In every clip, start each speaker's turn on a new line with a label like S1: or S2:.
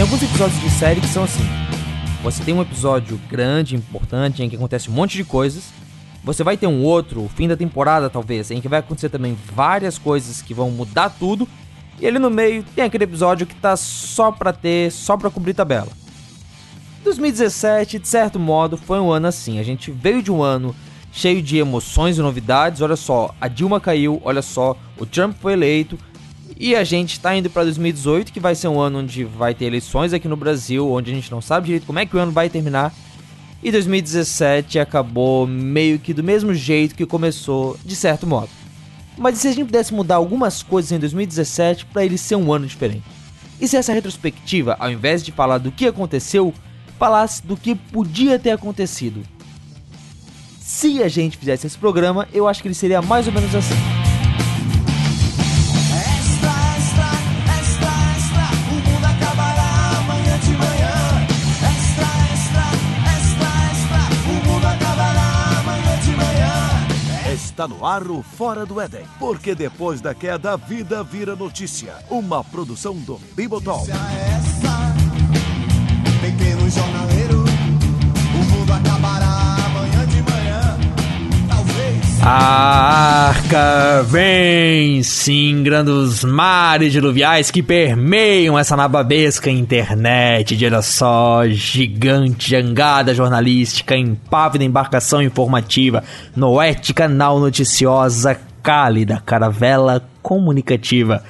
S1: tem alguns episódios de série que são assim. Você tem um episódio grande, importante, em que acontece um monte de coisas. Você vai ter um outro, o fim da temporada talvez, em que vai acontecer também várias coisas que vão mudar tudo. E ali no meio tem aquele episódio que tá só pra ter, só pra cobrir tabela. 2017, de certo modo, foi um ano assim. A gente veio de um ano cheio de emoções e novidades. Olha só, a Dilma caiu, olha só, o Trump foi eleito. E a gente está indo para 2018, que vai ser um ano onde vai ter eleições aqui no Brasil, onde a gente não sabe direito como é que o ano vai terminar. E 2017 acabou meio que do mesmo jeito que começou, de certo modo. Mas e se a gente pudesse mudar algumas coisas em 2017 para ele ser um ano diferente? E se essa retrospectiva, ao invés de falar do que aconteceu, falasse do que podia ter acontecido? Se a gente fizesse esse programa, eu acho que ele seria mais ou menos assim.
S2: Está no ar o Fora do Éden, porque depois da queda a vida vira notícia. Uma produção do Bibotalk.
S3: essa, pequeno jornaleiro,
S1: A arca vem, singrando os mares diluviais que permeiam essa nababesca internet de olha só, gigante jangada jornalística, impávida embarcação informativa, noete canal noticiosa, cálida caravela comunicativa.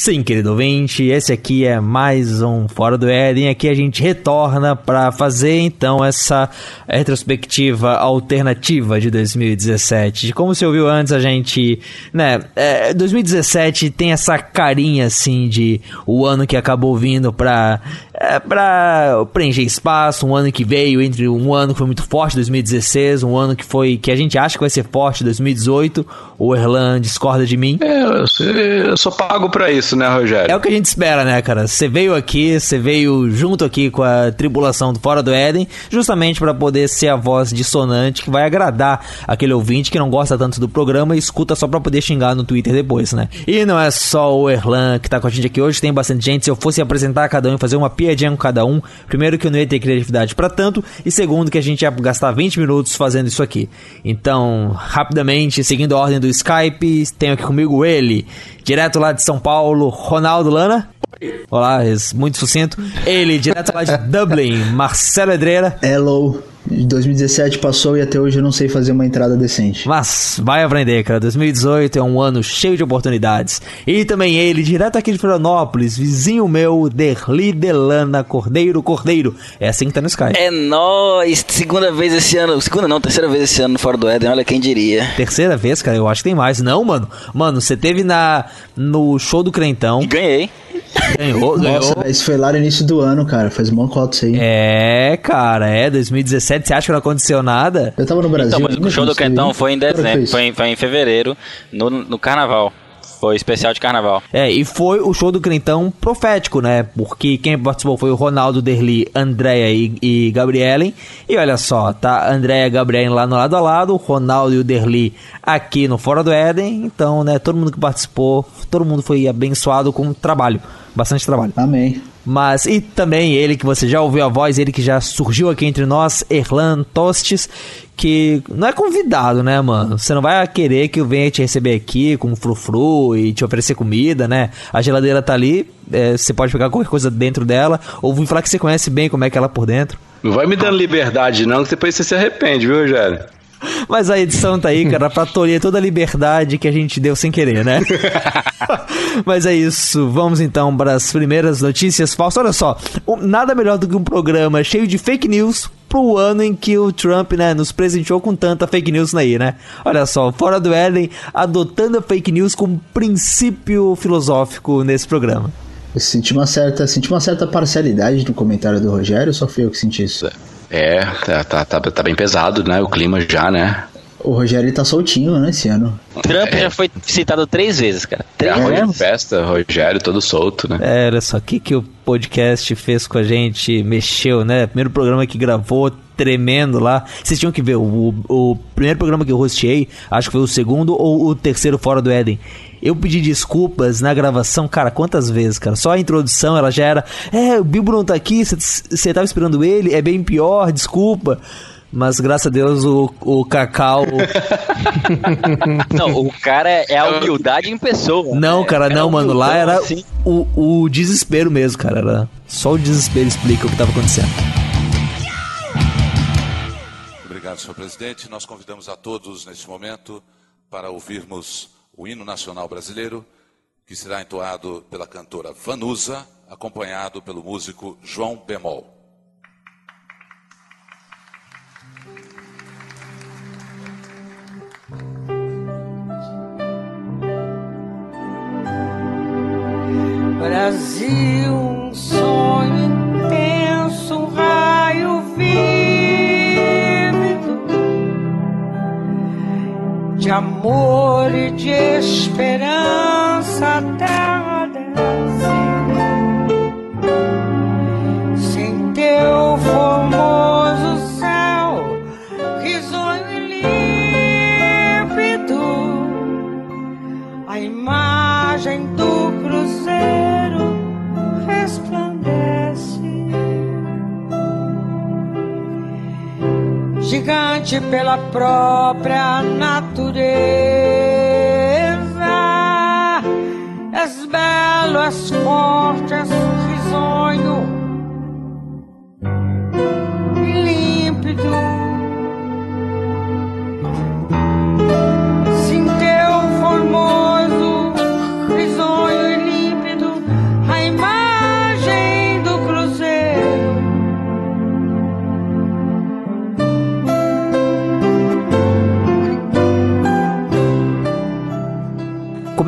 S1: Sim, querido ouvinte, esse aqui é mais um Fora do Éden. Aqui a gente retorna para fazer então essa retrospectiva alternativa de 2017. De como você ouviu antes, a gente, né, é, 2017 tem essa carinha assim de o ano que acabou vindo pra, é, pra preencher espaço, um ano que veio entre um ano que foi muito forte, 2016, um ano que foi que a gente acha que vai ser forte, 2018. O Erlan discorda de mim.
S4: É, eu, sou- pago pra isso, né, Rogério?
S1: É o que a gente espera, né, cara? Você veio aqui, você veio junto aqui com a tribulação do Fora do Éden, justamente pra poder ser a voz dissonante que vai agradar aquele ouvinte que não gosta tanto do programa e escuta só pra poder xingar no Twitter depois, né? E não é só o Erlan que tá com a gente aqui hoje, tem bastante gente. Se eu fosse apresentar cada um e fazer uma piadinha com cada um, primeiro que eu não ia ter criatividade pra tanto, e segundo que a gente ia gastar 20 minutos fazendo isso aqui. Então, rapidamente, seguindo a ordem do Skype, tenho aqui comigo ele, direto lá de São Paulo, Ronaldo Lana. Olá, muito sucinto. Ele, direto lá de Dublin, Marcelo Edreira.
S5: Hello. 2017 passou e até hoje eu não sei fazer uma entrada decente.
S1: Mas vai aprender, cara. 2018 é um ano cheio de oportunidades. E também ele, direto aqui de Florianópolis, vizinho meu, Derli Delana Cordeiro Cordeiro. É assim que tá no Skype.
S6: É nóis! Segunda vez esse ano. Segunda não, terceira vez esse ano no Fora do Éden, olha quem diria.
S1: Terceira vez, cara, eu acho que tem mais. Não, mano. Mano, você teve na no show do Crentão.
S6: E ganhei.
S1: Ganhou,
S5: Nossa,
S1: ganhou.
S5: isso foi lá no início do ano, cara. Faz um cota isso aí.
S1: É, cara, é 2017. Você acha que não aconteceu nada?
S5: Eu tava no Brasil.
S6: Então, mas o show do. Quentão foi em dezembro, foi em, foi em fevereiro, no, no carnaval. Foi especial de carnaval.
S1: É, e foi o show do Crentão profético, né? Porque quem participou foi o Ronaldo Derli, Andréia e, e Gabrielen. E olha só, tá Andréia e Gabrielen lá no lado a lado, o Ronaldo e o Derli aqui no Fora do Éden. Então, né, todo mundo que participou, todo mundo foi abençoado com trabalho, bastante trabalho.
S5: Amém.
S1: Mas, e também ele que você já ouviu a voz, ele que já surgiu aqui entre nós, Erlan Tostes, que não é convidado, né, mano? Você não vai querer que eu venha te receber aqui com frufru e te oferecer comida, né? A geladeira tá ali, é, você pode pegar qualquer coisa dentro dela, ou vim falar que você conhece bem como é que ela é por dentro.
S4: Não vai me dando liberdade, não, que depois você se arrepende, viu, Rogério?
S1: Mas a edição tá aí, cara, pra tolher toda a liberdade que a gente deu sem querer, né? Mas é isso, vamos então para as primeiras notícias falsas. Olha só, nada melhor do que um programa cheio de fake news pro ano em que o Trump, né, nos presenteou com tanta fake news aí, né? Olha só, fora do Éden, adotando a fake news como princípio filosófico nesse programa.
S5: Eu senti uma certa, senti uma certa parcialidade no comentário do Rogério, só fui eu que senti isso.
S4: É, tá, tá, tá, tá bem pesado, né? O clima já, né?
S5: O Rogério tá soltinho, né, esse ano.
S6: Trump já foi citado três vezes, cara.
S4: É
S6: Três
S4: arroz
S6: vezes.
S4: de festa, Rogério todo solto, né?
S1: É, olha só, o que, que o podcast fez com a gente? Mexeu, né? Primeiro programa que gravou, tremendo lá. Vocês tinham que ver, o, o primeiro programa que eu hosteei, acho que foi o segundo ou o terceiro Fora do Éden. Eu pedi desculpas na gravação, cara, quantas vezes, cara? Só a introdução, ela já era. É, o Bilbo não tá aqui, você tava esperando ele, é bem pior, desculpa. Mas graças a Deus o, o Cacau.
S6: Não, o cara é a humildade em pessoa.
S1: Não, cara,
S6: Era
S1: não, mano. Lá era
S6: assim.
S1: o, o desespero mesmo, cara. Era só o desespero explica o que tava acontecendo.
S7: Obrigado, senhor presidente. Nós convidamos a todos neste momento para ouvirmos o hino nacional brasileiro, que será entoado pela cantora Vanusa, acompanhado pelo músico João Bemol.
S8: Brasil, um de amor e de esperança, terra desce. Sem teu Gigante pela própria natureza, és belo, és forte, és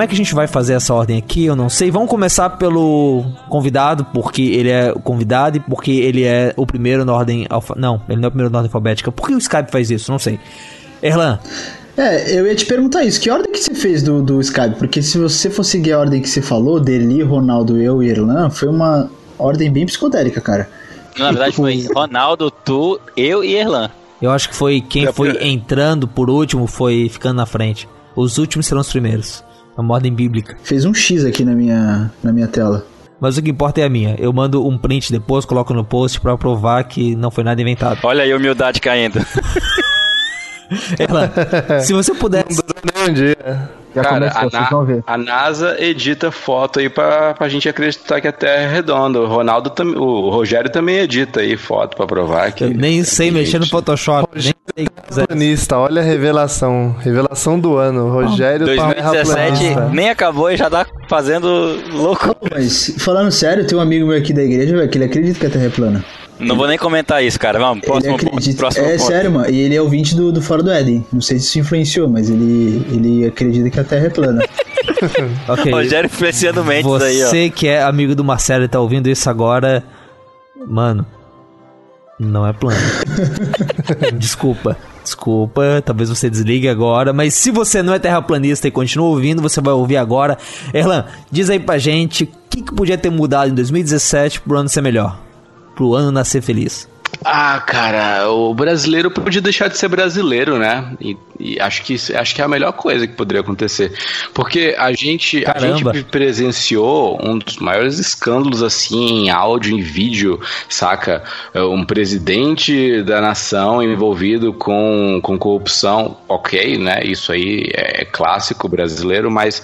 S1: Como é que a gente vai fazer essa ordem aqui? Eu não sei. Vamos começar pelo convidado, porque ele é o convidado e porque ele é o primeiro na ordem alfa... Não, ele não é o primeiro na ordem alfabética. Por que o Skype faz isso? Não sei. Erlan,
S5: É, eu ia te perguntar isso. Que ordem que você fez do, do Skype? Porque se você for seguir a ordem que você falou, Deli, Ronaldo, eu e Irlan, foi uma ordem bem psicodélica, cara.
S6: Na verdade foi Ronaldo, tu, eu e Erlan.
S1: eu acho que foi quem foi entrando por último foi ficando na frente. Os últimos serão os primeiros. Uma ordem bíblica.
S5: Fez um X aqui na minha, na minha tela.
S1: Mas o que importa é a minha. Eu mando um print depois, coloco no post pra provar que não foi nada inventado.
S6: Olha aí a humildade caindo.
S1: Erlan, se você pudesse.
S9: Nem um dia.
S5: Já
S9: Cara,
S5: começou,
S9: a,
S5: vão ver.
S9: a NASA edita foto aí pra, pra gente acreditar que a Terra é redonda. O Ronaldo tam, o Rogério também edita aí foto pra provar que.
S1: Eu nem sei mexer no Photoshop. Nem sei fazer.
S10: Terraplanista, olha a revelação. Revelação do ano. Rogério
S6: 2017
S10: terraplanista.
S6: nem acabou e já tá fazendo louco.
S5: Mas, falando sério, tem um amigo meu aqui da igreja, velho, que ele acredita que a Terra é plana.
S6: Não vou nem comentar isso, cara. Vamos, próximo ponto.
S5: acredita.
S6: Próximo
S5: é
S6: ponto.
S5: sério, mano. E ele é ouvinte do, do Fora do Éden. Não sei se isso influenciou, mas ele, ele acredita que a Terra é plana.
S1: Ok.
S6: Rogério influenciando mentes aí, ó.
S1: Você que é amigo do Marcelo e tá ouvindo isso agora, mano, não é plano. Desculpa. Desculpa, talvez você desligue agora, mas se você não é terraplanista e continua ouvindo, você vai ouvir agora. Erlan, diz aí pra gente o que, que podia ter mudado em 2017 pro ano ser melhor. Pro ano nascer feliz.
S9: Ah, cara, o brasileiro podia deixar de ser brasileiro, né? E, e acho, que, acho que é a melhor coisa que poderia acontecer. Porque a gente, a gente presenciou um dos maiores escândalos, assim, em áudio, em vídeo, saca? É, Um presidente da nação envolvido com, com corrupção, ok, né? Isso aí é clássico brasileiro, mas,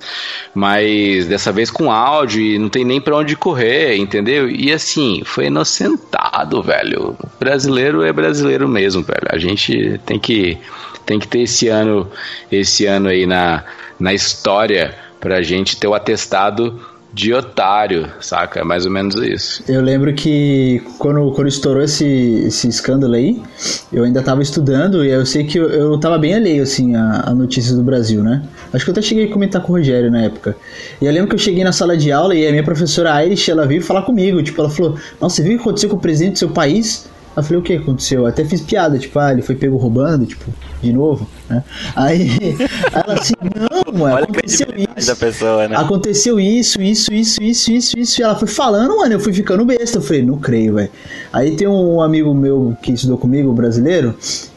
S9: mas dessa vez com áudio e não tem nem pra onde correr, entendeu? E assim, foi inocentado, velho. Brasileiro é brasileiro mesmo, velho. A gente tem que, tem que ter esse ano, esse ano aí na, na história pra gente ter o atestado de otário, saca? É mais ou menos isso.
S5: Eu lembro que quando, quando estourou esse, esse escândalo aí, eu ainda tava estudando e eu sei que eu, eu tava bem alheio, assim, a, a notícias do Brasil, né? Acho que eu até cheguei a comentar com o Rogério na época. E eu lembro que eu cheguei na sala de aula e a minha professora Irish, ela veio falar comigo. Tipo, ela falou, nossa, você viu o que aconteceu com o presidente do seu país? Eu falei, o que aconteceu? Eu até fiz piada, tipo, ah, ele foi pego roubando, tipo, de novo, né? Aí, ela assim, não, mano, aconteceu isso.
S6: pessoa, né?
S5: Aconteceu isso, isso, isso, isso, isso, isso. E ela foi falando, mano, eu fui ficando besta. Eu falei, não creio, velho. Aí tem um amigo meu que estudou comigo, brasileiro.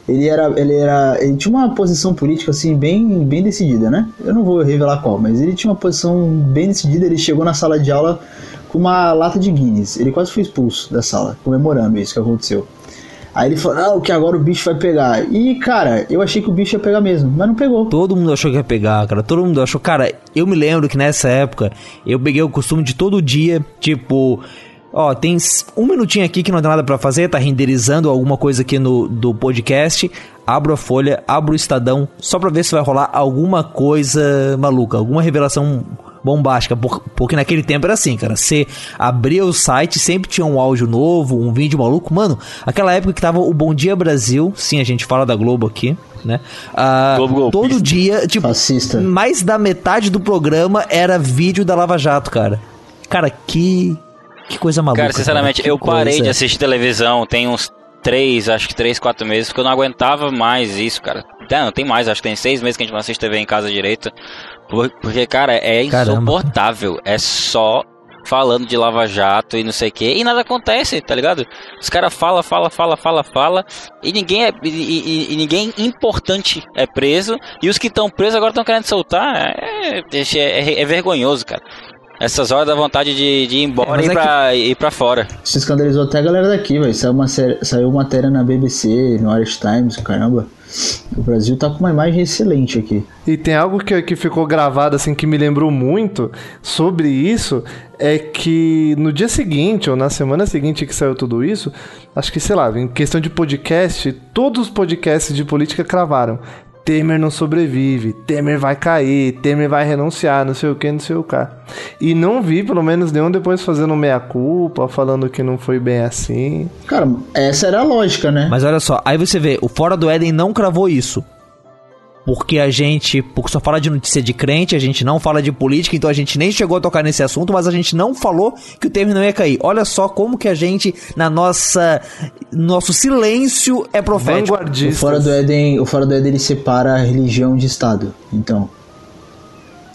S5: Ele era, ele era, ele tinha uma posição política assim bem, bem decidida, né? Eu não vou revelar qual, mas ele tinha uma posição bem decidida. Ele chegou na sala de aula com uma lata de Guinness. Ele quase foi expulso da sala, comemorando isso que aconteceu. Aí ele falou, ah, que agora o bicho vai pegar. E, cara, eu achei que o bicho ia pegar mesmo, mas não pegou.
S1: Todo mundo achou que ia pegar, cara. Todo mundo achou. Cara, eu me lembro que nessa época eu peguei o costume de todo dia, tipo. Ó, tem um minutinho aqui que não tem nada pra fazer, tá renderizando alguma coisa aqui no do podcast. Abro a folha, abro o Estadão, só pra ver se vai rolar alguma coisa maluca, alguma revelação bombástica. por- porque naquele tempo era assim, cara. Você abria o site, sempre tinha um áudio novo, um vídeo maluco. Mano, aquela época que tava o Bom Dia Brasil, sim, a gente fala da Globo aqui, né? Ah,
S6: Globo golpista.
S1: todo dia, tipo,
S5: Fascista.
S1: mais da metade do programa era vídeo da Lava Jato, cara. Cara, que. Que coisa maluca.
S6: Cara, sinceramente,
S1: que
S6: eu parei
S1: coisa.
S6: de assistir televisão tem uns três, acho que três, quatro meses, porque eu não aguentava mais isso, cara. Não tem mais, acho que tem seis meses que a gente não assiste TV em casa direito. Por- Porque, cara, é
S1: Caramba.
S6: insuportável. É só falando de Lava Jato e não sei o que, e nada acontece, tá ligado? Os caras falam, fala, fala, fala, fala, e ninguém é. E, e- e ninguém importante é preso, e os que estão presos agora estão querendo soltar. É, é, é- é vergonhoso, cara. Essas horas dá vontade de, de ir embora
S1: mas
S6: e ir,
S1: é
S6: pra, ir pra fora.
S5: Isso escandalizou até a galera daqui, velho. Saiu, uma série- saiu matéria na BBC, no Irish Times, caramba. O Brasil tá com uma imagem excelente aqui.
S10: E tem algo que, que ficou gravado, assim, que me lembrou muito sobre isso, é que no dia seguinte, ou na semana seguinte que saiu tudo isso, acho que, sei lá, em questão de podcast, todos os podcasts de política cravaram. Temer não sobrevive, Temer vai cair, Temer vai renunciar, não sei o que, não sei o que. E não vi, pelo menos, nenhum depois fazendo meia-culpa, falando que não foi bem assim.
S5: Cara, essa era a lógica, né?
S1: Mas olha só, aí você vê, o Fora do Éden não cravou isso. Porque a gente porque só fala de notícia de crente, a gente não fala de política, então a gente nem chegou a tocar nesse assunto, mas a gente não falou que o Temer não ia cair. Olha só como que a gente, na nossa. Nosso silêncio é profético.
S5: O. Fora do Éden, o Fora do Éden ele separa a religião de Estado. Então.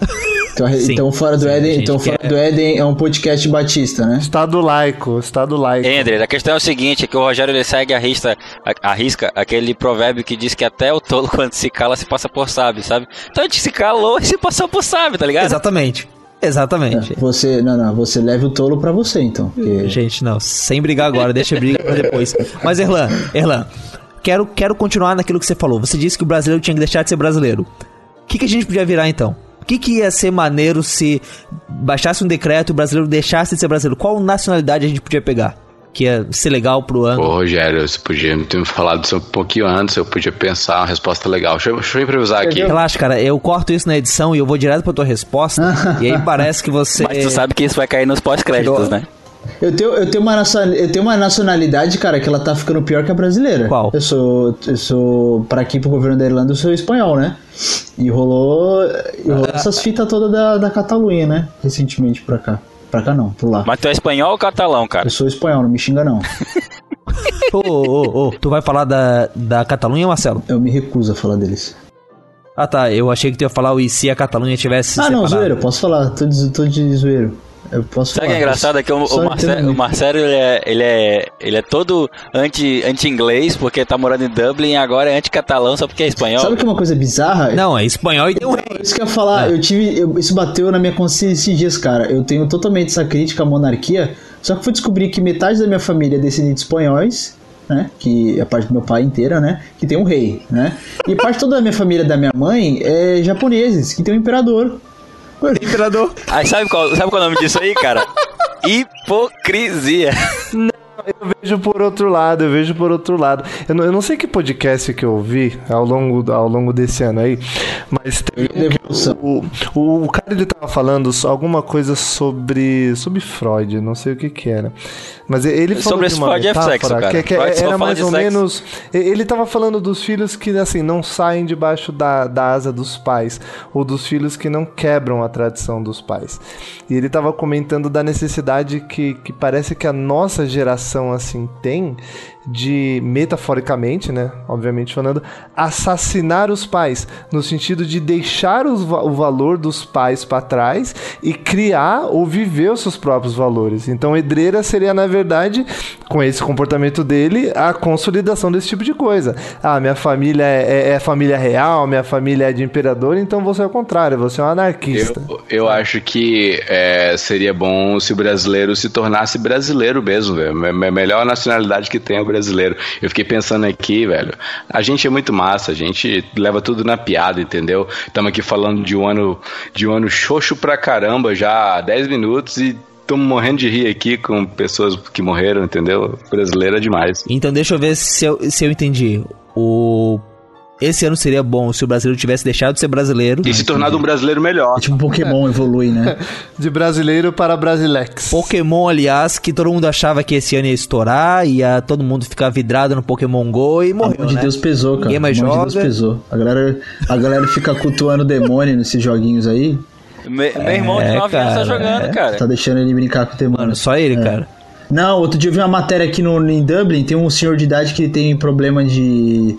S5: Então,
S1: Sim,
S5: então Fora do
S1: sim,
S5: Éden, então Fora
S1: quer-
S5: do Éden é um podcast batista, né?
S10: Estado laico, Estado laico.
S6: André, a questão é o seguinte, é que o Rogério ele segue a risca, a, a risca aquele provérbio que diz que até o tolo quando se cala se passa por sábio, sabe? Então a gente se calou e se passou por sábio, tá ligado?
S1: Exatamente. Exatamente.
S5: Você, não, não, você leva o tolo pra você, então. porque-
S1: Gente, não, sem brigar agora, deixa a briga pra depois. Mas, Erlan, Erlan, quero, quero continuar naquilo que você falou. Você disse que o brasileiro tinha que deixar de ser brasileiro. O que, que a gente podia virar então? O que, que ia ser maneiro se baixasse um decreto e o brasileiro deixasse de ser brasileiro? Qual nacionalidade a gente podia pegar? Que ia ser legal pro ano?
S9: Ô, Rogério, você podia ter me falado isso um pouquinho antes, eu podia pensar uma resposta legal. Deixa eu, deixa eu improvisar aqui.
S1: Relaxa, cara, eu corto isso na edição e eu vou direto pra tua resposta. e aí parece que você.
S6: Mas tu sabe que isso vai cair nos pós-créditos, né?
S5: Eu tenho, eu, tenho uma nacionalidade, eu tenho uma nacionalidade, cara, que ela tá ficando pior que a brasileira.
S1: Qual?
S5: Eu sou, eu sou para aqui pro governo da Irlanda, eu sou espanhol, né? E rolou, e rolou essas fitas todas da, da Catalunha, né? Recentemente pra cá. Pra cá não, pro lá.
S6: Mas tu é espanhol ou catalão, cara?
S5: Eu sou espanhol, não me xinga não.
S1: Ô, ô, ô, tu vai falar da, da Catalunha, Marcelo?
S5: Eu me recuso a falar deles.
S1: Ah tá, eu achei que tu ia falar o e se a Catalunha tivesse. se
S5: Ah, não,
S1: separado.
S5: zoeiro, eu posso falar, tô de, tô de zoeiro. Eu posso
S6: Sabe o
S5: falar.
S6: que é engraçado? É que o, o, Marcelo, o. Marcelo, ele é, ele é, ele é todo anti- anti-inglês porque tá morando em Dublin e agora é anti-catalão só porque é espanhol.
S5: Sabe o que é uma coisa bizarra?
S1: Não, é espanhol e tem um rei.
S5: Isso que eu ia falar, eu tive. eu- isso bateu na minha consciência esses dias, cara. Eu tenho totalmente essa crítica à monarquia, só que fui descobrir que metade da minha família é descendente de espanhóis, né? Que é a parte do meu pai inteira, né? Que tem um rei, né? E parte toda da minha família da minha mãe é japoneses, que tem um imperador.
S1: Imperador.
S6: Aí sabe qual, sabe qual é o nome disso aí, cara? Hipocrisia.
S10: Eu vejo por outro lado, eu vejo por outro lado. Eu não, eu não sei que podcast que eu ouvi ao longo, ao longo desse ano aí, mas teve um o, o, o cara ele tava falando alguma coisa sobre sobre Freud, não sei o que que era. Mas ele falou
S6: Sobre
S10: de uma
S6: Freud é
S10: metáfora
S6: sexo, cara.
S10: que, que
S6: Freud só
S10: era mais ou
S6: sexo.
S10: menos ele tava falando dos filhos que assim não saem debaixo da, da asa dos pais ou dos filhos que não quebram a tradição dos pais. E ele tava comentando da necessidade que, que parece que a nossa geração assim tem de, metaforicamente, né? Obviamente falando, assassinar os pais, no sentido de deixar os o valor dos pais para trás e criar ou viver os seus próprios valores. Então, Edreira seria, na verdade, com esse comportamento dele, a consolidação desse tipo de coisa. Ah, minha família é, é- é família real, minha família é de imperador, então você é o contrário, você é um anarquista.
S9: Eu, eu acho que é, seria bom se o brasileiro se tornasse brasileiro mesmo. Me- me- melhor nacionalidade que tem é o. Eu fiquei pensando aqui, velho. A gente é muito massa, a gente leva tudo na piada, entendeu? Estamos aqui falando de um ano de um ano xoxo pra caramba já há 10 minutos e estamos morrendo de rir aqui com pessoas que morreram, entendeu? Brasileiro é demais.
S1: Então deixa eu ver se eu, se eu entendi. O. Esse ano seria bom se o brasileiro tivesse deixado de ser brasileiro.
S9: E se tornado um brasileiro melhor.
S5: É tipo um Pokémon evolui, né?
S10: De brasileiro para brasilex.
S1: Pokémon, aliás, que todo mundo achava que esse ano ia estourar, ia todo mundo ficar vidrado no Pokémon GO e morreu,
S5: mão de
S1: né?
S5: Deus pesou, cara.
S1: Ninguém mais joga.
S5: de Deus pesou. A galera, a galera fica cultuando demônio nesses joguinhos aí.
S6: Me- meu irmão de
S1: É,
S6: 9 anos tá jogando,
S1: é.
S6: cara.
S5: Tá deixando ele brincar com o demônio.
S1: Mano, só ele,
S5: É.
S1: cara.
S5: Não, outro dia eu vi uma matéria aqui no, em Dublin, tem um senhor de idade que tem problema de,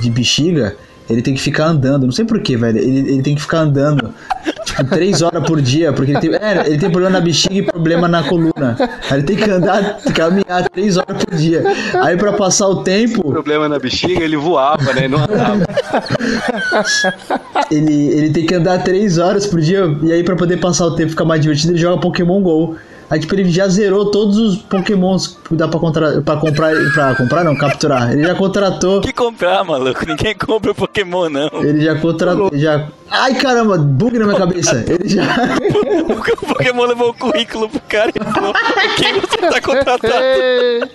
S5: de bexiga, ele tem que ficar andando, não sei porquê, velho, ele, ele tem que ficar andando, tipo, três horas por dia, porque ele tem, é, ele tem problema na bexiga e problema na coluna, aí ele tem que andar, caminhar três horas por dia, aí pra passar o tempo,
S9: Problema na bexiga, ele voava, né? Não andava.
S5: ele, ele tem que andar três horas por dia, e aí pra poder passar o tempo e ficar mais divertido, ele joga Pokémon GO. Aí, tipo, ele já zerou todos os Pokémons que dá pra, contra... pra comprar. Pra comprar, não, capturar. Ele já contratou.
S6: Que comprar, maluco? Ninguém compra Pokémon, não.
S5: Ele já contratou. Já... Ai, caramba, bug na minha cabeça. Ele já.
S6: O Pokémon levou o currículo pro cara e falou: quem você tá contratando?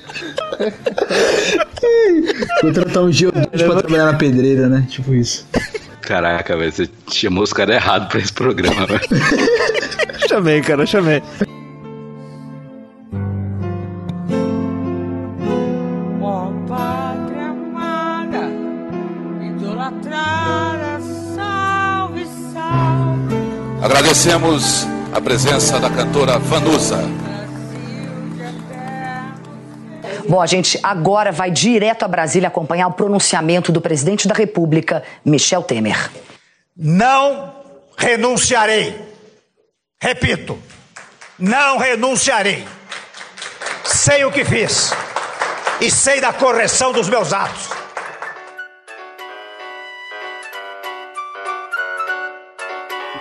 S5: contratar um geodonte pra trabalhar na pedreira, né? Tipo isso.
S9: Caraca, velho, você chamou os caras errados pra esse programa, velho.
S1: chamei, cara, chamei.
S7: Agradecemos a presença da cantora Vanusa.
S11: Bom, a gente agora vai direto a Brasília acompanhar o pronunciamento do presidente da República, Michel Temer.
S12: Não renunciarei. Repito, não renunciarei. Sei o que fiz e sei da correção dos meus atos.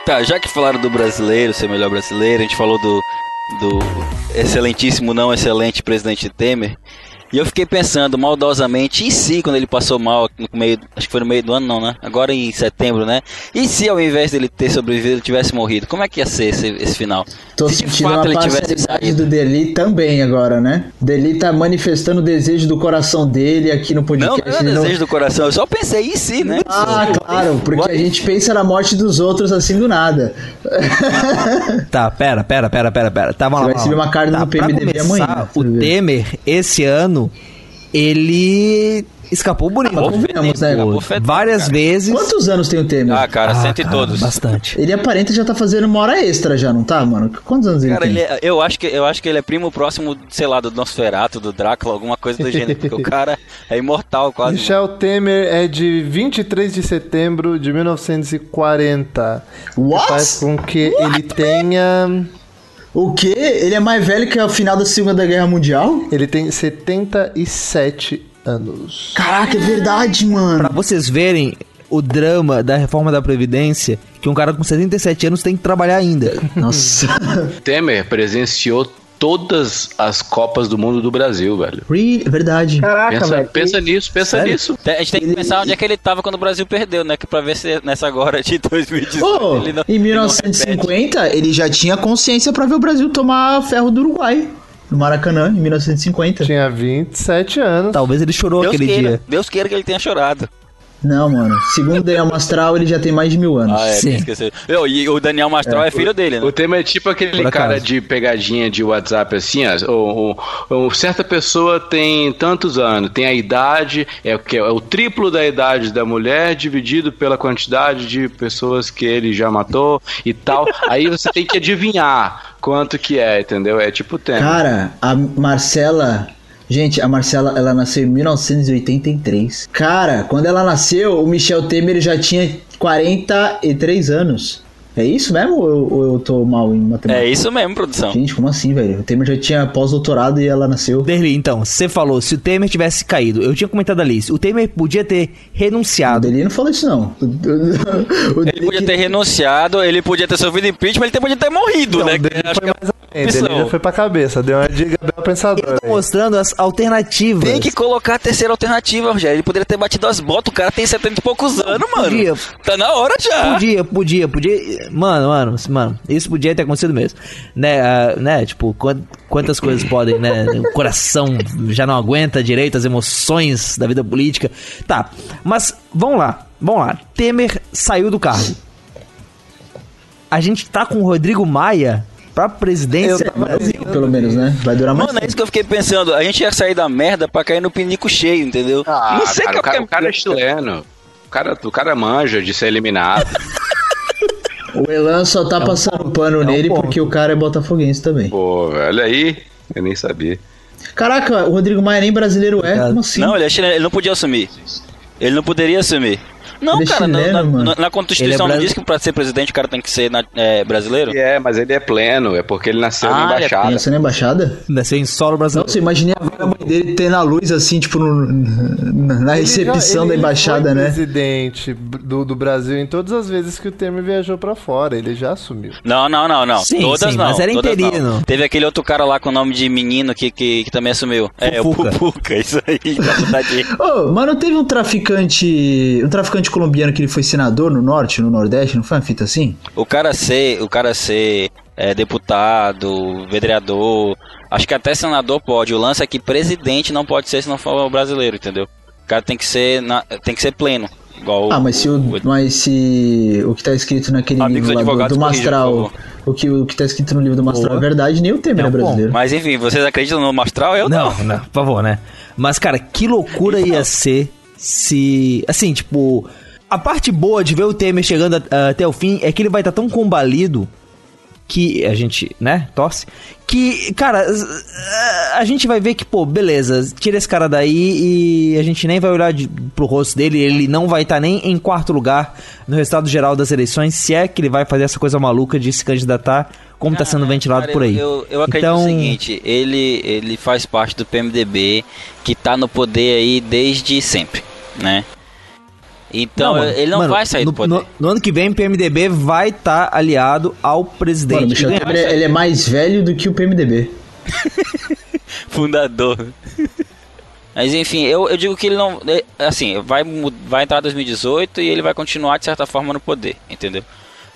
S6: Tá, já que falaram do brasileiro, ser melhor brasileiro, a gente falou do, do excelentíssimo, não excelente presidente Temer. E eu fiquei pensando maldosamente, e se quando ele passou mal no meio, acho que foi no meio do ano não, né? Agora em setembro, né? E se ao invés dele ter sobrevivido, ele tivesse morrido? Como é que ia ser esse, esse final?
S5: Tô
S6: se de
S5: sentindo
S6: fato
S5: uma
S6: ele tivesse saído.
S5: do Deli também agora, né? Deli tá manifestando o desejo do coração dele aqui no
S6: Não,
S5: podcast.
S6: não é
S5: ele
S6: desejo do coração, eu só pensei, e se, né?
S5: Ah, claro, porque a gente pensa na morte dos outros assim do nada.
S1: Tá, pera, pera, pera, pera, pera. Tá, vamos
S5: Você
S1: lá,
S5: vai receber uma carta
S1: tá,
S5: do PMDB
S1: começar,
S5: amanhã,
S1: O. Temer, esse ano, ele escapou bonito.
S5: Convenhamos, né?
S1: Várias vezes.
S5: Quantos anos tem o Temer?
S6: Ah, cara, cento e
S1: cara,
S6: todos.
S1: Bastante.
S5: Ele aparenta já tá fazendo uma hora extra já, não tá, mano? Quantos anos ele
S6: Cara,
S5: tem?
S6: ele é- eu, acho que, eu acho que ele é primo próximo, sei lá, do Nosferato, do Drácula, alguma coisa do gênero, porque o cara é imortal quase.
S10: Michel Temer é de 23 de setembro de 1940.
S5: What?
S10: Que faz com que ele tenha.
S5: O quê? Ele é mais velho que o final da Segunda Guerra Mundial?
S10: Ele tem 77 anos.
S5: Caraca, é verdade, mano.
S1: Pra vocês verem o drama da reforma da Previdência, que um cara com 77 anos tem que trabalhar ainda.
S5: Nossa.
S9: Temer presenciou todas as Copas do Mundo do Brasil, velho.
S5: Really? É verdade.
S10: Caraca,
S9: Pensa,
S10: velho.
S9: pensa nisso, pensa
S1: Sério?
S9: nisso.
S6: A gente tem que pensar onde é que ele tava quando o Brasil perdeu, né? Que pra ver se nessa agora de 2018
S5: Ô,
S6: ele não,
S5: em
S6: ele não
S5: 1950, ele já tinha consciência pra ver o Brasil tomar ferro do Uruguai. No Maracanã, em 1950.
S10: Tinha 27 anos.
S1: Talvez ele chorou
S6: Deus
S1: aquele
S6: queira,
S1: dia.
S6: Deus queira que ele tenha chorado.
S5: Não, mano. Segundo o Daniel Mastral, ele já tem mais de mil anos.
S6: Ah, é,
S1: Sim.
S6: esqueci. Eu, e o Daniel Mastral é, filho dele, né?
S9: O tema é tipo aquele cara de pegadinha de WhatsApp assim, ó, ou, ou- ou certa pessoa tem tantos anos, tem a idade, é o que é o triplo da idade da mulher dividido pela quantidade de pessoas que ele já matou e tal. Aí você tem que adivinhar quanto que é, entendeu? É tipo o tema.
S5: Cara, a Marcela Gente, a Marcela, ela nasceu em 1983. Cara, quando ela nasceu, o Michel Temer já tinha 43 anos. É isso mesmo ou eu, ou eu tô mal em matemática?
S6: É isso mesmo, produção.
S5: Gente, como assim, velho? O Temer já tinha pós-doutorado e ela nasceu.
S1: Derli, então, você falou, se o Temer tivesse caído, eu tinha comentado ali, o Temer podia ter
S5: O
S1: renunciado.
S5: Deli não falou isso, não. O
S6: Ele podia ter renunciado, ele podia ter sofrido impeachment, ele podia ter morrido,
S10: Não,
S6: né?
S10: o dele
S6: Acho
S10: foi
S6: que é
S10: mais além,
S6: opção.
S10: dele já foi pra cabeça. Deu uma dica bem pensadora.
S1: Tô
S10: aí.
S1: mostrando as alternativas.
S6: Tem que colocar a terceira alternativa, Rogério. Ele poderia ter batido as botas, o cara tem 70 e poucos anos, mano.
S1: Podia.
S6: Tá na hora já.
S1: Podia, podia, podia. Mano, mano, mano, isso podia ter acontecido mesmo. Né, ah, né tipo, quan- quantas coisas podem, né? O coração já não aguenta direito as emoções da vida política. Tá, mas vamos lá, vamos lá. Temer saiu do cargo. A gente tá com o Rodrigo Maia pra presidência do Brasil.
S5: Pelo menos, né? Vai durar mais
S6: Mano, é isso que eu fiquei pensando. A gente ia sair da merda pra cair no pinico cheio, entendeu?
S9: Ah,
S6: não sei
S9: cara, o, cara, o cara é chileno. O cara, o cara manja de ser eliminado.
S5: O Elan só tá passando pano
S1: É um
S5: nele
S1: ponto.
S5: porque o cara é botafoguense também.
S9: Pô, olha aí. Eu nem sabia.
S5: Caraca, o Rodrigo Maia nem brasileiro é? Como assim?
S6: Não, é ele não podia assumir. Ele não poderia assumir. Não,
S5: Ele é
S6: cara, na-
S5: chileno,
S6: na,
S5: mano.
S6: na- na Constituição
S1: é
S6: não
S1: brasi-
S6: diz que pra ser presidente o cara tem que ser na- é, brasileiro?
S9: É, mas ele é pleno. É porque ele nasceu
S6: Ah,
S9: na
S6: ele é
S9: embaixada.
S5: Pensa na embaixada?
S1: Nasceu em solo brasileiro.
S5: Nossa, imaginei a mãe dele ter na luz assim, tipo, no- na na
S10: Ele já-
S5: recepção
S10: ele-
S5: da embaixada,
S10: foi
S5: né?
S10: presidente do, do Brasil em todas as vezes que o Temer viajou pra fora. Ele já assumiu.
S6: Não, não, não, não.
S1: Sim,
S6: todas
S1: sim,
S6: não.
S1: mas era interino.
S6: não. Teve aquele outro cara lá com o nome de menino que, que, que também assumiu. É, o. Pupuca, isso aí.
S5: Ô, mas não teve um traficante. Um traficante colombiano que ele foi senador no norte, no nordeste, não foi uma fita assim?
S6: O cara ser, o cara ser é, deputado, vereador, acho que até senador pode. O lance é que presidente não pode ser se não for brasileiro, entendeu? O cara tem que ser, na- tem que ser pleno. Igual
S5: Ah, mas se o, mas se o que tá escrito naquele
S6: Amigos
S5: livro lá do, do Mastral, o que, o que tá escrito no livro do Mastral
S1: Boa.
S5: é verdade, nem o Temer
S1: É
S5: é, brasileiro.
S6: Mas enfim, vocês acreditam no Mastral? Eu não.
S1: Não, não, por favor, né? Mas, cara, que loucura ia ser se. Assim, tipo. A parte boa de ver o Temer chegando a- até o fim é que ele vai estar tão combalido que a gente, né, torce. Que, cara, a gente vai ver que, pô, beleza, tira esse cara daí e a gente nem vai olhar de, pro rosto dele, ele não vai estar nem em quarto lugar no resultado geral das eleições, se é que ele vai fazer essa coisa maluca de se candidatar, como tá sendo ventilado
S6: Cara,
S1: por aí.
S6: Eu, eu acredito
S1: então,
S6: no seguinte, ele, ele faz parte do PMDB que tá no poder aí desde sempre, né? Então
S1: mano,
S6: ele não
S1: mano,
S6: vai sair
S1: no,
S6: do poder.
S1: No, no ano que vem, o PMDB vai estar aliado ao presidente.
S5: Mano, o Michel Temer, ele é mais velho do que o PMDB.
S6: Fundador. Mas enfim, eu, eu digo que ele não. é, Assim, vai, vai entrar em 2018 e ele vai continuar de certa forma no poder, entendeu?